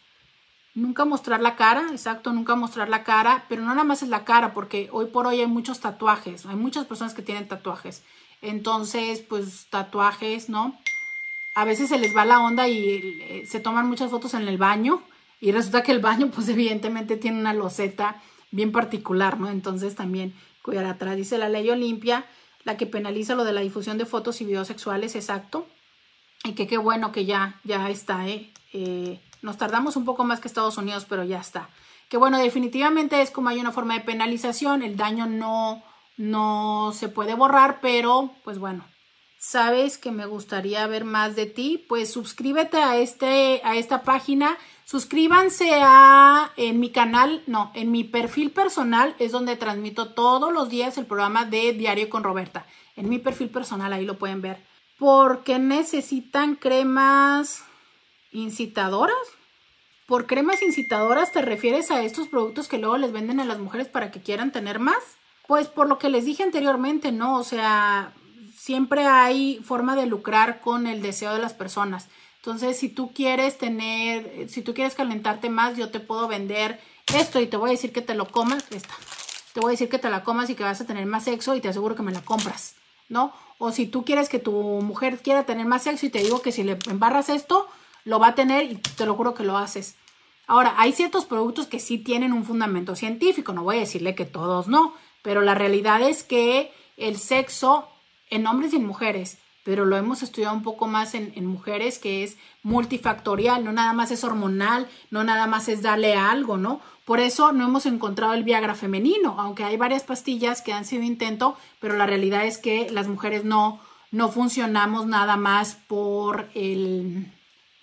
Nunca mostrar la cara, exacto, nunca mostrar la cara, pero no nada más es la cara, porque hoy por hoy hay muchos tatuajes, hay muchas personas que tienen tatuajes. Entonces, pues tatuajes, ¿no? A veces se les va la onda y eh, se toman muchas fotos en el baño y resulta que el baño, pues evidentemente tiene una loseta bien particular, ¿no? Entonces también cuidar atrás. Dice la ley Olimpia la que penaliza lo de la difusión de fotos y videos sexuales, exacto. Y que qué bueno que ya, ya está, ¿eh? ¿eh? Nos tardamos un poco más que Estados Unidos, pero ya está. Que bueno, definitivamente es como hay una forma de penalización, el daño no, no se puede borrar, pero pues bueno, sabes que me gustaría ver más de ti, pues suscríbete a, este, a esta página Suscríbanse a en mi canal, no, en mi perfil personal es donde transmito todos los días el programa de Diario con Roberta. En mi perfil personal ahí lo pueden ver. Porque necesitan cremas incitadoras. ¿Por cremas incitadoras te refieres a estos productos que luego les venden a las mujeres para que quieran tener más? Pues por lo que les dije anteriormente, ¿no? O sea, siempre hay forma de lucrar con el deseo de las personas. Entonces, si tú quieres tener, si tú quieres calentarte más, yo te puedo vender esto y te voy a decir que te lo comas, esta. Te voy a decir que te la comas y que vas a tener más sexo y te aseguro que me la compras, ¿no? O si tú quieres que tu mujer quiera tener más sexo y te digo que si le embarras esto, lo va a tener y te lo juro que lo haces. Ahora, hay ciertos productos que sí tienen un fundamento científico, no voy a decirle que todos no, pero la realidad es que el sexo en hombres y en mujeres pero lo hemos estudiado un poco más en, mujeres, que es multifactorial, no nada más es hormonal, no nada más es darle algo, ¿no? Por eso no hemos encontrado el Viagra femenino, aunque hay varias pastillas que han sido intento, pero la realidad es que las mujeres no, no funcionamos nada más por el,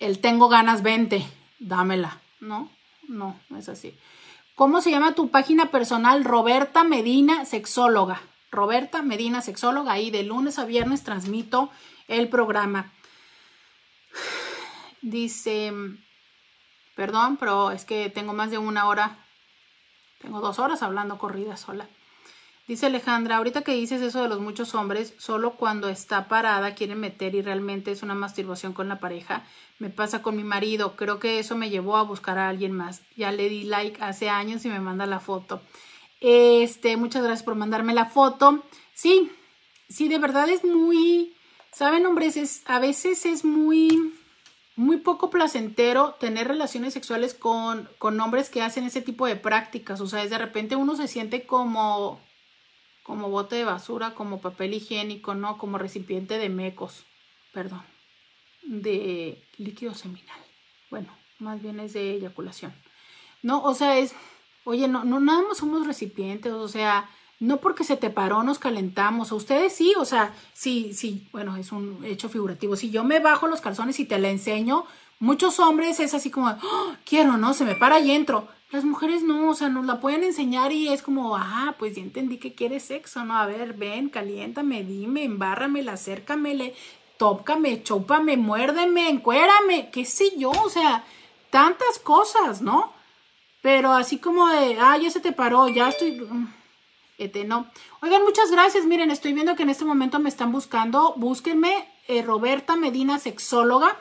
el tengo ganas 20, dámela, ¿no? No, no es así. ¿Cómo se llama tu página personal? Roberta Medina, sexóloga. Roberta Medina, sexóloga, ahí de lunes a viernes transmito el programa. Dice, perdón, pero es que tengo más de una hora Tengo dos horas hablando corrida sola. Dice Alejandra, ahorita que dices eso de los muchos hombres, solo cuando está parada quieren meter y realmente es una masturbación con la pareja. Me pasa con mi marido, creo que eso me llevó a buscar a alguien más. Ya le di like hace años y me manda la foto. Este, muchas gracias por mandarme la foto. Sí, sí, de verdad es muy, saben hombres, es, a veces es muy, muy poco placentero tener relaciones sexuales con, con hombres que hacen ese tipo de prácticas. O sea, de repente uno se siente como como bote de basura, como papel higiénico, ¿no? Como recipiente de mecos, perdón, de líquido seminal. Bueno, más bien es de eyaculación. No, o sea, es, oye, no, no, nada más somos recipientes, o sea, no porque se te paró nos calentamos, a ustedes sí, o sea, sí, sí, bueno, es un hecho figurativo. Si yo me bajo los calzones y te la enseño, muchos hombres es así como, ¡Oh! quiero, ¿no? Se me para y entro. Las mujeres no, o sea, nos la pueden enseñar y es como, ah, pues ya entendí que quieres sexo, ¿no? A ver, ven, caliéntame, dime, embárramela, acércamele, tócame, chúpame, muérdeme, encuérame, qué sé yo, o sea, tantas cosas, ¿no? Pero así como de, ah, ya se te paró, ya estoy... Este, no. Oigan, muchas gracias. Miren, estoy viendo que en este momento me están buscando. Búsquenme, eh, Roberta Medina, sexóloga.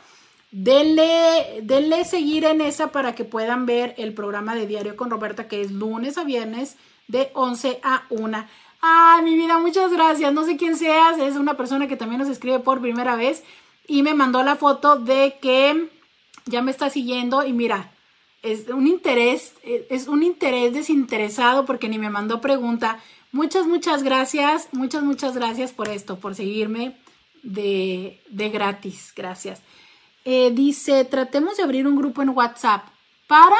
Denle, denle seguir en esa para que puedan ver el programa de Diario con Roberta, que es lunes a viernes de 11 a 1. Ay, mi vida, muchas gracias. No sé quién seas, es una persona que también nos escribe por primera vez y me mandó la foto de que ya me está siguiendo y mira, es un interés, es un interés desinteresado porque ni me mandó pregunta. Muchas, muchas gracias, muchas, muchas gracias por esto, por seguirme de, de gratis. Gracias. Eh, dice, tratemos de abrir un grupo en WhatsApp para,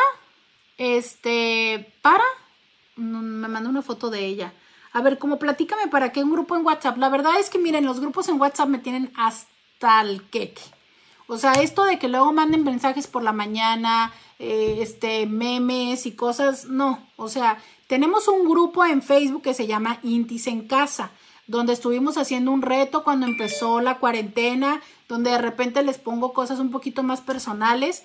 este, para, me mandó una foto de ella. A ver, como platícame para qué un grupo en WhatsApp. La verdad es que miren, los grupos en WhatsApp me tienen hasta el queque. O sea, esto de que luego manden mensajes por la mañana, eh, este, memes y cosas, no. O sea, tenemos un grupo en Facebook que se llama Intis en Casa donde estuvimos haciendo un reto cuando empezó la cuarentena, donde de repente les pongo cosas un poquito más personales,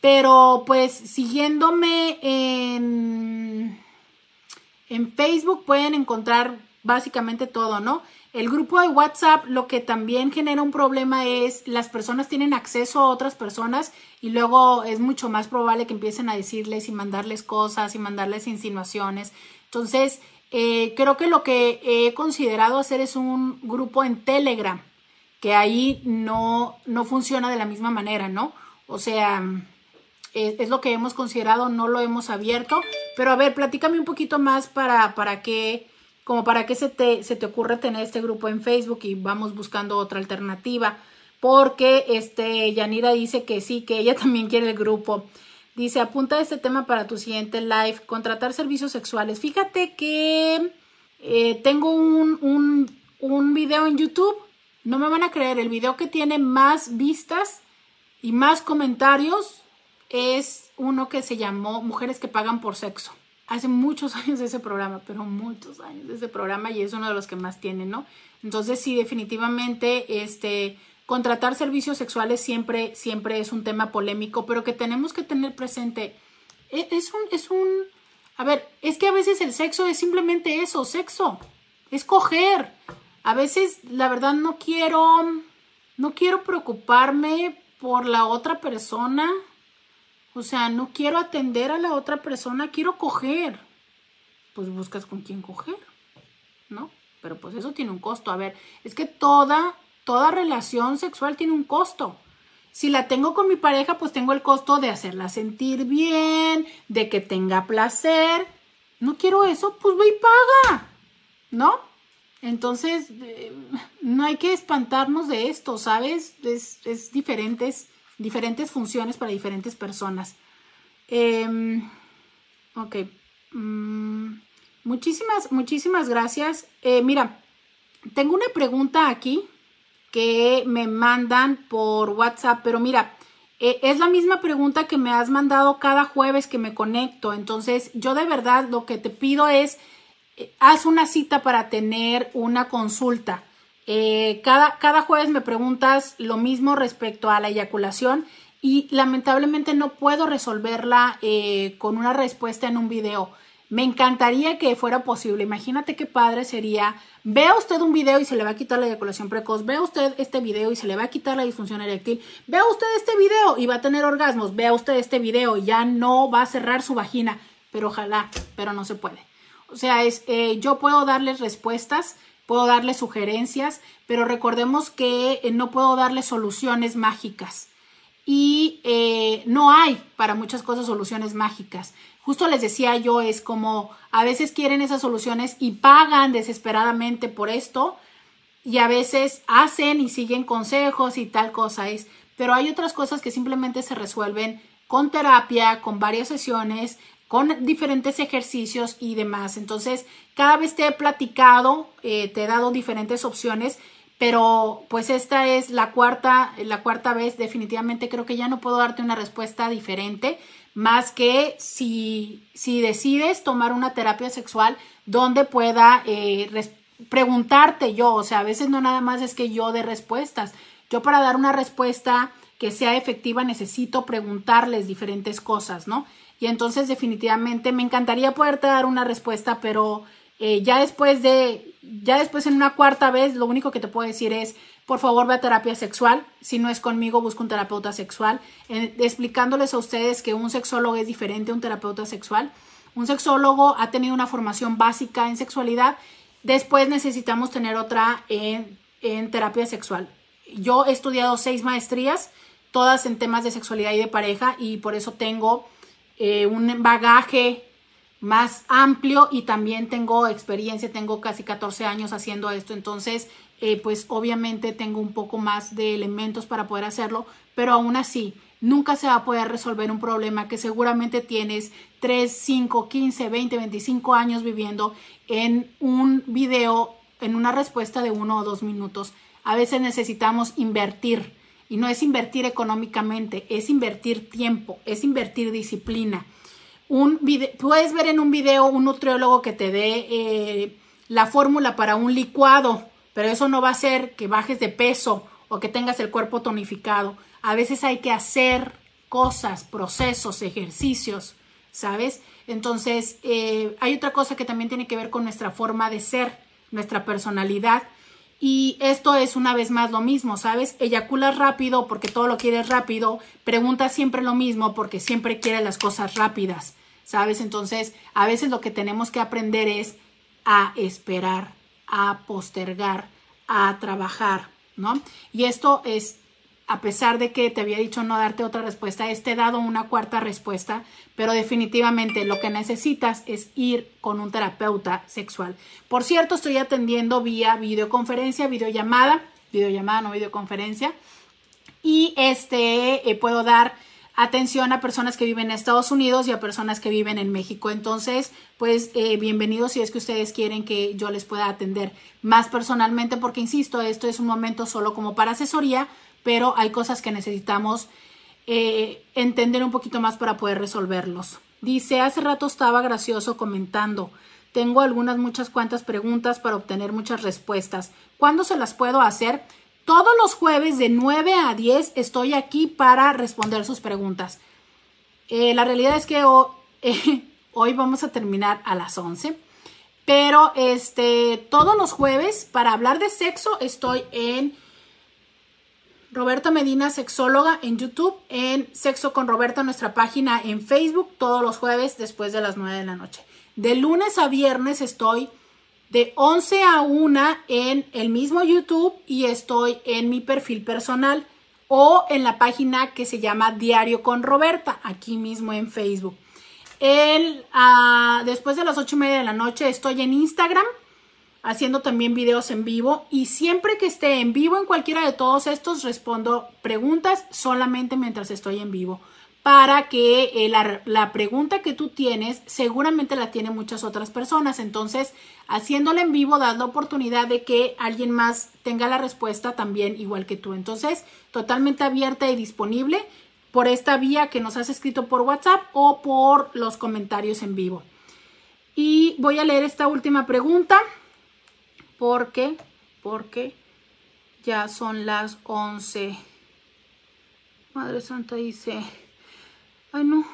pero pues siguiéndome en, en Facebook pueden encontrar básicamente todo, ¿no? El grupo de WhatsApp lo que también genera un problema es las personas tienen acceso a otras personas y luego es mucho más probable que empiecen a decirles y mandarles cosas y mandarles insinuaciones. Entonces, eh, creo que lo que he considerado hacer es un grupo en Telegram, que ahí no, no funciona de la misma manera, ¿no? O sea, es, lo que hemos considerado, no lo hemos abierto. Pero a ver, platícame un poquito más para, para que, como para qué se te, se te ocurre tener este grupo en Facebook y vamos buscando otra alternativa. Porque este, Yanira dice que sí, que ella también quiere el grupo. Dice, apunta este tema para tu siguiente live, contratar servicios sexuales. Fíjate que eh, tengo un, un, video en YouTube, no me van a creer, el video que tiene más vistas y más comentarios es uno que se llamó Mujeres que pagan por sexo. Hace muchos años de ese programa, pero muchos años de ese programa y es uno de los que más tiene, ¿no? Entonces sí, definitivamente, este, contratar servicios sexuales siempre, siempre es un tema polémico, pero que tenemos que tener presente. E, es un, es un, a ver, es que a veces el sexo es simplemente eso, sexo, es coger. A veces, la verdad, no quiero, no quiero preocuparme por la otra persona. O sea, no quiero atender a la otra persona, quiero coger. Pues buscas con quién coger, ¿no? Pero pues eso tiene un costo. A ver, es que toda toda relación sexual tiene un costo. Si la tengo con mi pareja, pues tengo el costo de hacerla sentir bien, de que tenga placer. No quiero eso, pues ve y paga, ¿no? Entonces, eh, no hay que espantarnos de esto, ¿sabes? Es, diferentes, diferentes funciones para diferentes personas. Em, ok. Mm, muchísimas, muchísimas gracias. Eh, mira, tengo una pregunta aquí que me mandan por WhatsApp, pero mira, eh, es la misma pregunta que me has mandado cada jueves que me conecto. Entonces, yo de verdad lo que te pido es, eh, haz una cita para tener una consulta. Eh, cada, cada jueves me preguntas lo mismo respecto a la eyaculación y lamentablemente no puedo resolverla con una respuesta en un video. Me encantaría que fuera posible. Imagínate qué padre sería. Vea usted un video y se le va a quitar la eyaculación precoz. Vea usted este video y se le va a quitar la disfunción eréctil. Vea usted este video y va a tener orgasmos. Vea usted este video y ya no va a cerrar su vagina. Pero ojalá, pero no se puede. O sea, es, eh, yo puedo darles respuestas, puedo darles sugerencias, pero recordemos que eh, no puedo darles soluciones mágicas. Y eh, no hay para muchas cosas soluciones mágicas justo les decía yo, es como a veces quieren esas soluciones y pagan desesperadamente por esto y a veces hacen y siguen consejos y tal cosa es, pero hay otras cosas que simplemente se resuelven con terapia, con varias sesiones, con diferentes ejercicios y demás. Entonces, cada vez te he platicado, eh, te he dado diferentes opciones, pero pues esta es la cuarta, la cuarta vez. Definitivamente creo que ya no puedo darte una respuesta diferente más que si, si decides tomar una terapia sexual donde pueda eh, preguntarte yo, o sea, a veces no nada más es que yo dé respuestas. Yo para dar una respuesta que sea efectiva necesito preguntarles diferentes cosas, ¿no? Y entonces definitivamente me encantaría poderte dar una respuesta, pero eh, ya después de, ya después en una cuarta vez, lo único que te puedo decir es, por favor ve a terapia sexual. Si no es conmigo, busca un terapeuta sexual. explicándoles a ustedes que un sexólogo es diferente a un terapeuta sexual. Un sexólogo ha tenido una formación básica en sexualidad. Después necesitamos tener otra en, terapia sexual. Yo he estudiado seis maestrías, todas en temas de sexualidad y de pareja, y por eso tengo eh, un bagaje más amplio y también tengo experiencia, tengo casi 14 años haciendo esto, entonces eh, pues obviamente tengo un poco más de elementos para poder hacerlo, pero aún así nunca se va a poder resolver un problema que seguramente tienes 3, 5, 15, 20, 25 años viviendo en un video, en una respuesta de uno o dos minutos. A veces necesitamos invertir y no es invertir económicamente, es invertir tiempo, es invertir disciplina un puedes ver en un video un nutriólogo que te dé eh, la fórmula para un licuado, pero eso no va a hacer que bajes de peso o que tengas el cuerpo tonificado. A veces hay que hacer cosas, procesos, ejercicios, ¿sabes? Entonces, eh, hay otra cosa que también tiene que ver con nuestra forma de ser, nuestra personalidad. Y esto es una vez más lo mismo, ¿sabes? Eyaculas rápido porque todo lo quieres rápido, preguntas siempre lo mismo porque siempre quieres las cosas rápidas. ¿sabes? Entonces, a veces lo que tenemos que aprender es a esperar, a postergar, a trabajar, ¿no? Y esto es, a pesar de que te había dicho no darte otra respuesta, es te he dado una cuarta respuesta, pero definitivamente lo que necesitas es ir con un terapeuta sexual. Por cierto, estoy atendiendo vía videoconferencia, videollamada, videollamada, no videoconferencia, y este, eh, puedo dar atención a personas que viven en Estados Unidos y a personas que viven en México. Entonces, pues eh, bienvenidos si es que ustedes quieren que yo les pueda atender más personalmente, porque insisto, esto es un momento solo como para asesoría, pero hay cosas que necesitamos eh, entender un poquito más para poder resolverlos. Dice, hace rato estaba gracioso comentando. Tengo algunas, muchas cuantas preguntas para obtener muchas respuestas. ¿Cuándo se las puedo hacer? Todos los jueves de 9 a 10 estoy aquí para responder sus preguntas. Eh, la realidad es que hoy vamos a terminar a las 11. Pero este, todos los jueves para hablar de sexo estoy en Roberta Medina, sexóloga en YouTube, en Sexo con Roberta, nuestra página en Facebook, todos los jueves después de las 9 de la noche. De lunes a viernes estoy de 11 a 1 en el mismo YouTube y estoy en mi perfil personal o en la página que se llama Diario con Roberta, aquí mismo en Facebook. El, ah, después de las 8 y media de la noche estoy en Instagram haciendo también videos en vivo y siempre que esté en vivo en cualquiera de todos estos respondo preguntas solamente mientras estoy en vivo para que eh, la, pregunta que tú tienes seguramente la tienen muchas otras personas. Entonces, haciéndola en vivo, das la oportunidad de que alguien más tenga la respuesta también igual que tú. Entonces, totalmente abierta y disponible por esta vía que nos has escrito por WhatsApp o por los comentarios en vivo. Y voy a leer esta última pregunta porque, porque ya son las 11. Madre Santa dice... Ay, no.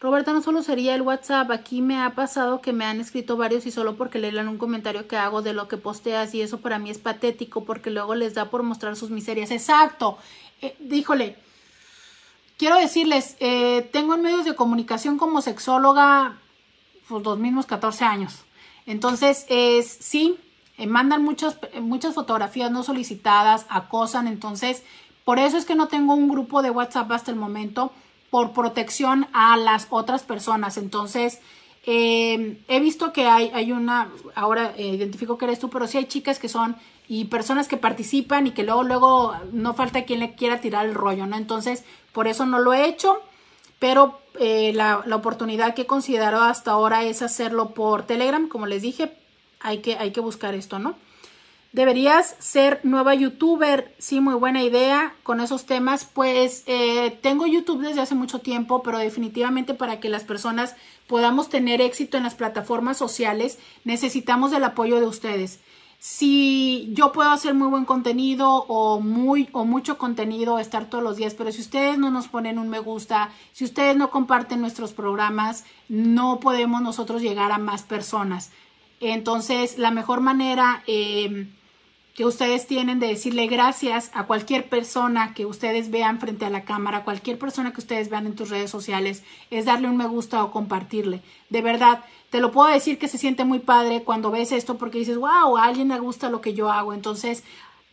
Roberta, no solo sería el WhatsApp, aquí me ha pasado que me han escrito varios y solo porque lean un comentario que hago de lo que posteas y eso para mí es patético porque luego les da por mostrar sus miserias. Exacto. Eh, díjole, quiero decirles, eh, tengo en medios de comunicación como sexóloga pues, los mismos 14 años. Entonces, es sí, eh, mandan muchas, muchas fotografías no solicitadas, acosan, entonces, por eso es que no tengo un grupo de WhatsApp hasta el momento por protección a las otras personas. Entonces, eh, he visto que hay, hay una, ahora eh, identifico que eres tú, pero sí hay chicas que son y personas que participan y que luego, luego no falta quien le quiera tirar el rollo, ¿no? Entonces, por eso no lo he hecho, pero eh, la, la, oportunidad que he considerado hasta ahora es hacerlo por Telegram, como les dije, hay que, hay que buscar esto, ¿no? Deberías ser nueva youtuber, sí, muy buena idea con esos temas. Pues eh, tengo YouTube desde hace mucho tiempo, pero definitivamente para que las personas podamos tener éxito en las plataformas sociales, necesitamos el apoyo de ustedes. Si yo puedo hacer muy buen contenido o muy o mucho contenido, estar todos los días, pero si ustedes no nos ponen un me gusta, si ustedes no comparten nuestros programas, no podemos nosotros llegar a más personas. Entonces, la mejor manera eh, que ustedes tienen de decirle gracias a cualquier persona que ustedes vean frente a la cámara, cualquier persona que ustedes vean en tus redes sociales, es darle un me gusta o compartirle. De verdad, te lo puedo decir que se siente muy padre cuando ves esto porque dices, wow, a alguien le gusta lo que yo hago. Entonces,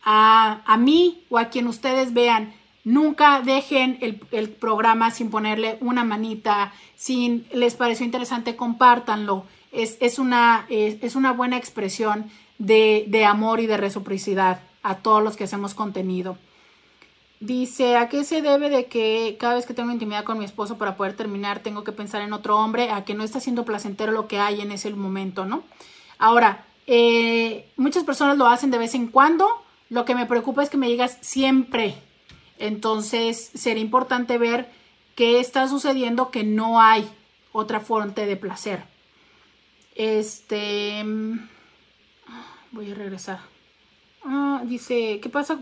a, a mí o a quien ustedes vean, nunca dejen el, el programa sin ponerle una manita, sin les pareció interesante, compártanlo. Es, es, una, es, es una buena expresión de, de amor y de reciprocidad a todos los que hacemos contenido. Dice, ¿a qué se debe de que cada vez que tengo intimidad con mi esposo para poder terminar tengo que pensar en otro hombre? A que no está siendo placentero lo que hay en ese momento, ¿no? Ahora, eh, muchas personas lo hacen de vez en cuando. Lo que me preocupa es que me digas siempre. Entonces, sería importante ver qué está sucediendo que no hay otra fuente de placer. Este voy a regresar. Ah, dice, ¿qué pasa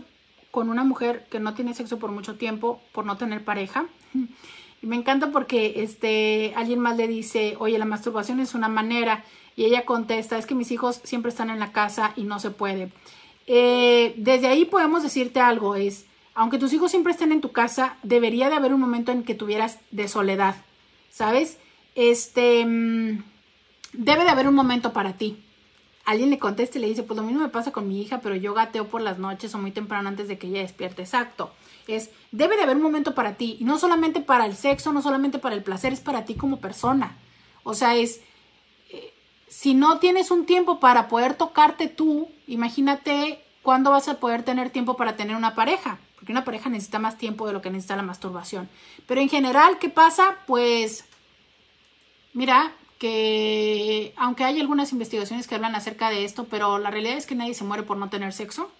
con una mujer que no tiene sexo por mucho tiempo por no tener pareja? Y me encanta porque este, alguien más le dice, oye, la masturbación es una manera. Y ella contesta, es que mis hijos siempre están en la casa y no se puede. Eh, desde ahí podemos decirte algo, es, aunque tus hijos siempre estén en tu casa, debería de haber un momento en que tuvieras de soledad, ¿sabes? Este, mm, debe de haber un momento para ti alguien le contesta y le dice, pues lo mismo me pasa con mi hija, pero yo gateo por las noches o muy temprano antes de que ella despierte. Exacto. Es, debe de haber un momento para ti, y no solamente para el sexo, no solamente para el placer, es para ti como persona. O sea, es, eh, si no tienes un tiempo para poder tocarte tú, imagínate cuándo vas a poder tener tiempo para tener una pareja, porque una pareja necesita más tiempo de lo que necesita la masturbación. Pero en general, ¿qué pasa? Pues, mira, que aunque hay algunas investigaciones que hablan acerca de esto, pero la realidad es que nadie se muere por no tener sexo.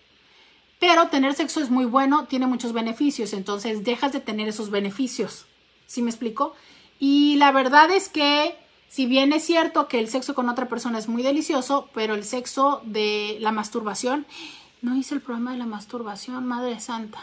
Pero tener sexo es muy bueno, tiene muchos beneficios, entonces dejas de tener esos beneficios. ¿Sí me explico? Y la verdad es que si bien es cierto que el sexo con otra persona es muy delicioso, pero el sexo de la masturbación, no hice el programa de la masturbación, Madre Santa.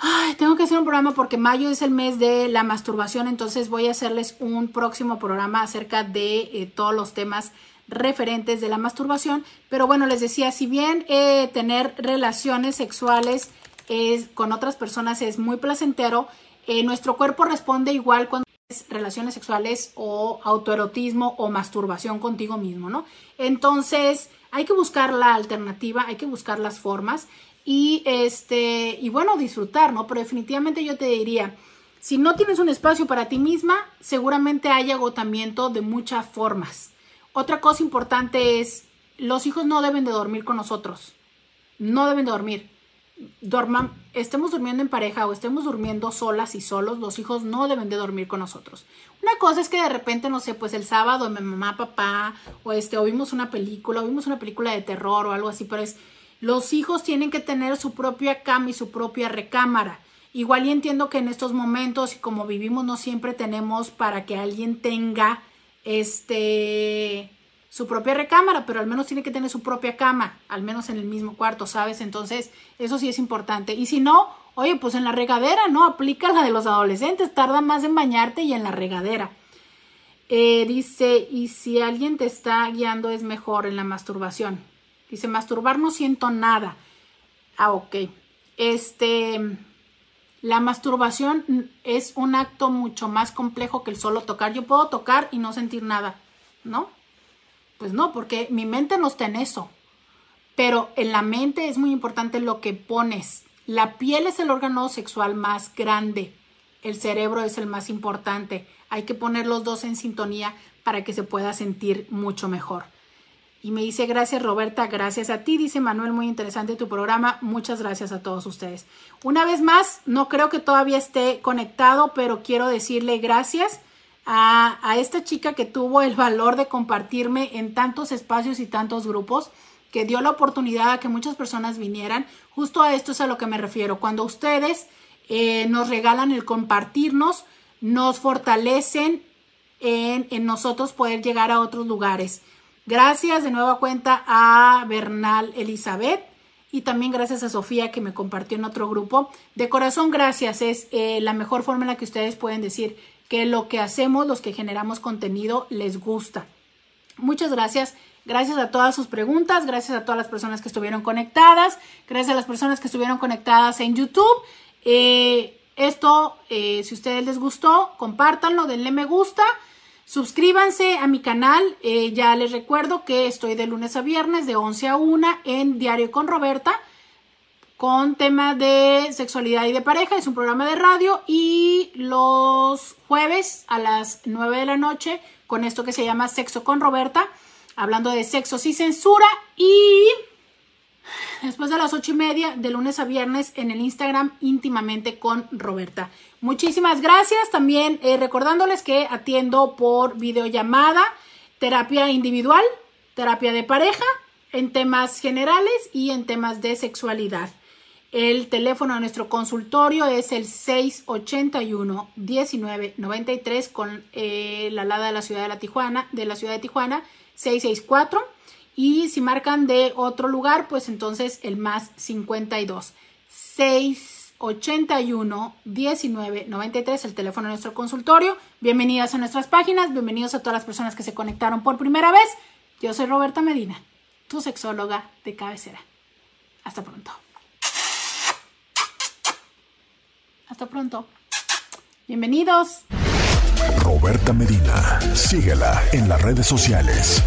Ay, tengo que hacer un programa porque mayo es el mes de la masturbación, entonces voy a hacerles un próximo programa acerca de eh, todos los temas referentes de la masturbación. Pero bueno, les decía, si bien eh, tener relaciones sexuales es, con otras personas es muy placentero, eh, nuestro cuerpo responde igual cuando es relaciones sexuales o autoerotismo o masturbación contigo mismo, ¿no? Entonces, hay que buscar la alternativa, hay que buscar las formas y este y bueno, disfrutar, ¿no? Pero definitivamente yo te diría, si no tienes un espacio para ti misma, seguramente hay agotamiento de muchas formas. Otra cosa importante es, los hijos no deben de dormir con nosotros. No deben de dormir. Dorman, estemos durmiendo en pareja o estemos durmiendo solas y solos, los hijos no deben de dormir con nosotros. Una cosa es que de repente, no sé, pues el sábado mi mamá, papá, o este, o vimos una película, o vimos una película de terror o algo así, pero es los hijos tienen que tener su propia cama y su propia recámara. Igual y entiendo que en estos momentos y como vivimos no siempre tenemos para que alguien tenga este su propia recámara, pero al menos tiene que tener su propia cama, al menos en el mismo cuarto, ¿sabes? Entonces, eso sí es importante. Y si no, Oye, pues en la regadera, ¿no? Aplica la de los adolescentes, tarda más en bañarte y en la regadera. Eh, dice, y si alguien te está guiando es mejor en la masturbación. Dice, masturbar no siento nada. Ah, ok. Este, la masturbación es un acto mucho más complejo que el solo tocar. Yo puedo tocar y no sentir nada, ¿no? Pues no, porque mi mente no está en eso. Pero en la mente es muy importante lo que pones. La piel es el órgano sexual más grande. El cerebro es el más importante. Hay que poner los dos en sintonía para que se pueda sentir mucho mejor. Y me dice, gracias Roberta, gracias a ti. Dice Manuel, muy interesante tu programa. Muchas gracias a todos ustedes. Una vez más, no creo que todavía esté conectado, pero quiero decirle gracias a, a esta chica que tuvo el valor de compartirme en tantos espacios y tantos grupos que dio la oportunidad a que muchas personas vinieran. Justo a esto es a lo que me refiero. Cuando ustedes eh, nos regalan el compartirnos, nos fortalecen en, en, nosotros poder llegar a otros lugares. Gracias de nueva cuenta a Bernal Elizabeth y también gracias a Sofía que me compartió en otro grupo. De corazón, gracias. Es eh, la mejor forma en la que ustedes pueden decir que lo que hacemos, los que generamos contenido, les gusta. Muchas gracias. Gracias a todas sus preguntas, gracias a todas las personas que estuvieron conectadas, gracias a las personas que estuvieron conectadas en YouTube. Eh, esto, eh, si a ustedes les gustó, compártanlo, denle me gusta, suscríbanse a mi canal. Eh, ya les recuerdo que estoy de lunes a viernes de 11 a 1 en Diario con Roberta con temas de sexualidad y de pareja. Es un programa de radio y los jueves a las 9 de la noche con esto que se llama Sexo con Roberta hablando de sexo sin censura y después de las ocho y media de lunes a viernes en el Instagram íntimamente con Roberta. Muchísimas gracias. También eh, recordándoles que atiendo por videollamada, terapia individual, terapia de pareja, en temas generales y en temas de sexualidad. El teléfono de nuestro consultorio es el 681 1993 con eh, la alada de la ciudad de Tijuana, de la ciudad de Tijuana 664. Y si marcan de otro lugar, pues entonces el más 52. 681 19 93, el teléfono de nuestro consultorio. Bienvenidas a nuestras páginas, bienvenidos a todas las personas que se conectaron por primera vez. Yo soy Roberta Medina, tu sexóloga de cabecera. Hasta pronto. Hasta pronto. Bienvenidos. Roberta Medina. Síguela en las redes sociales.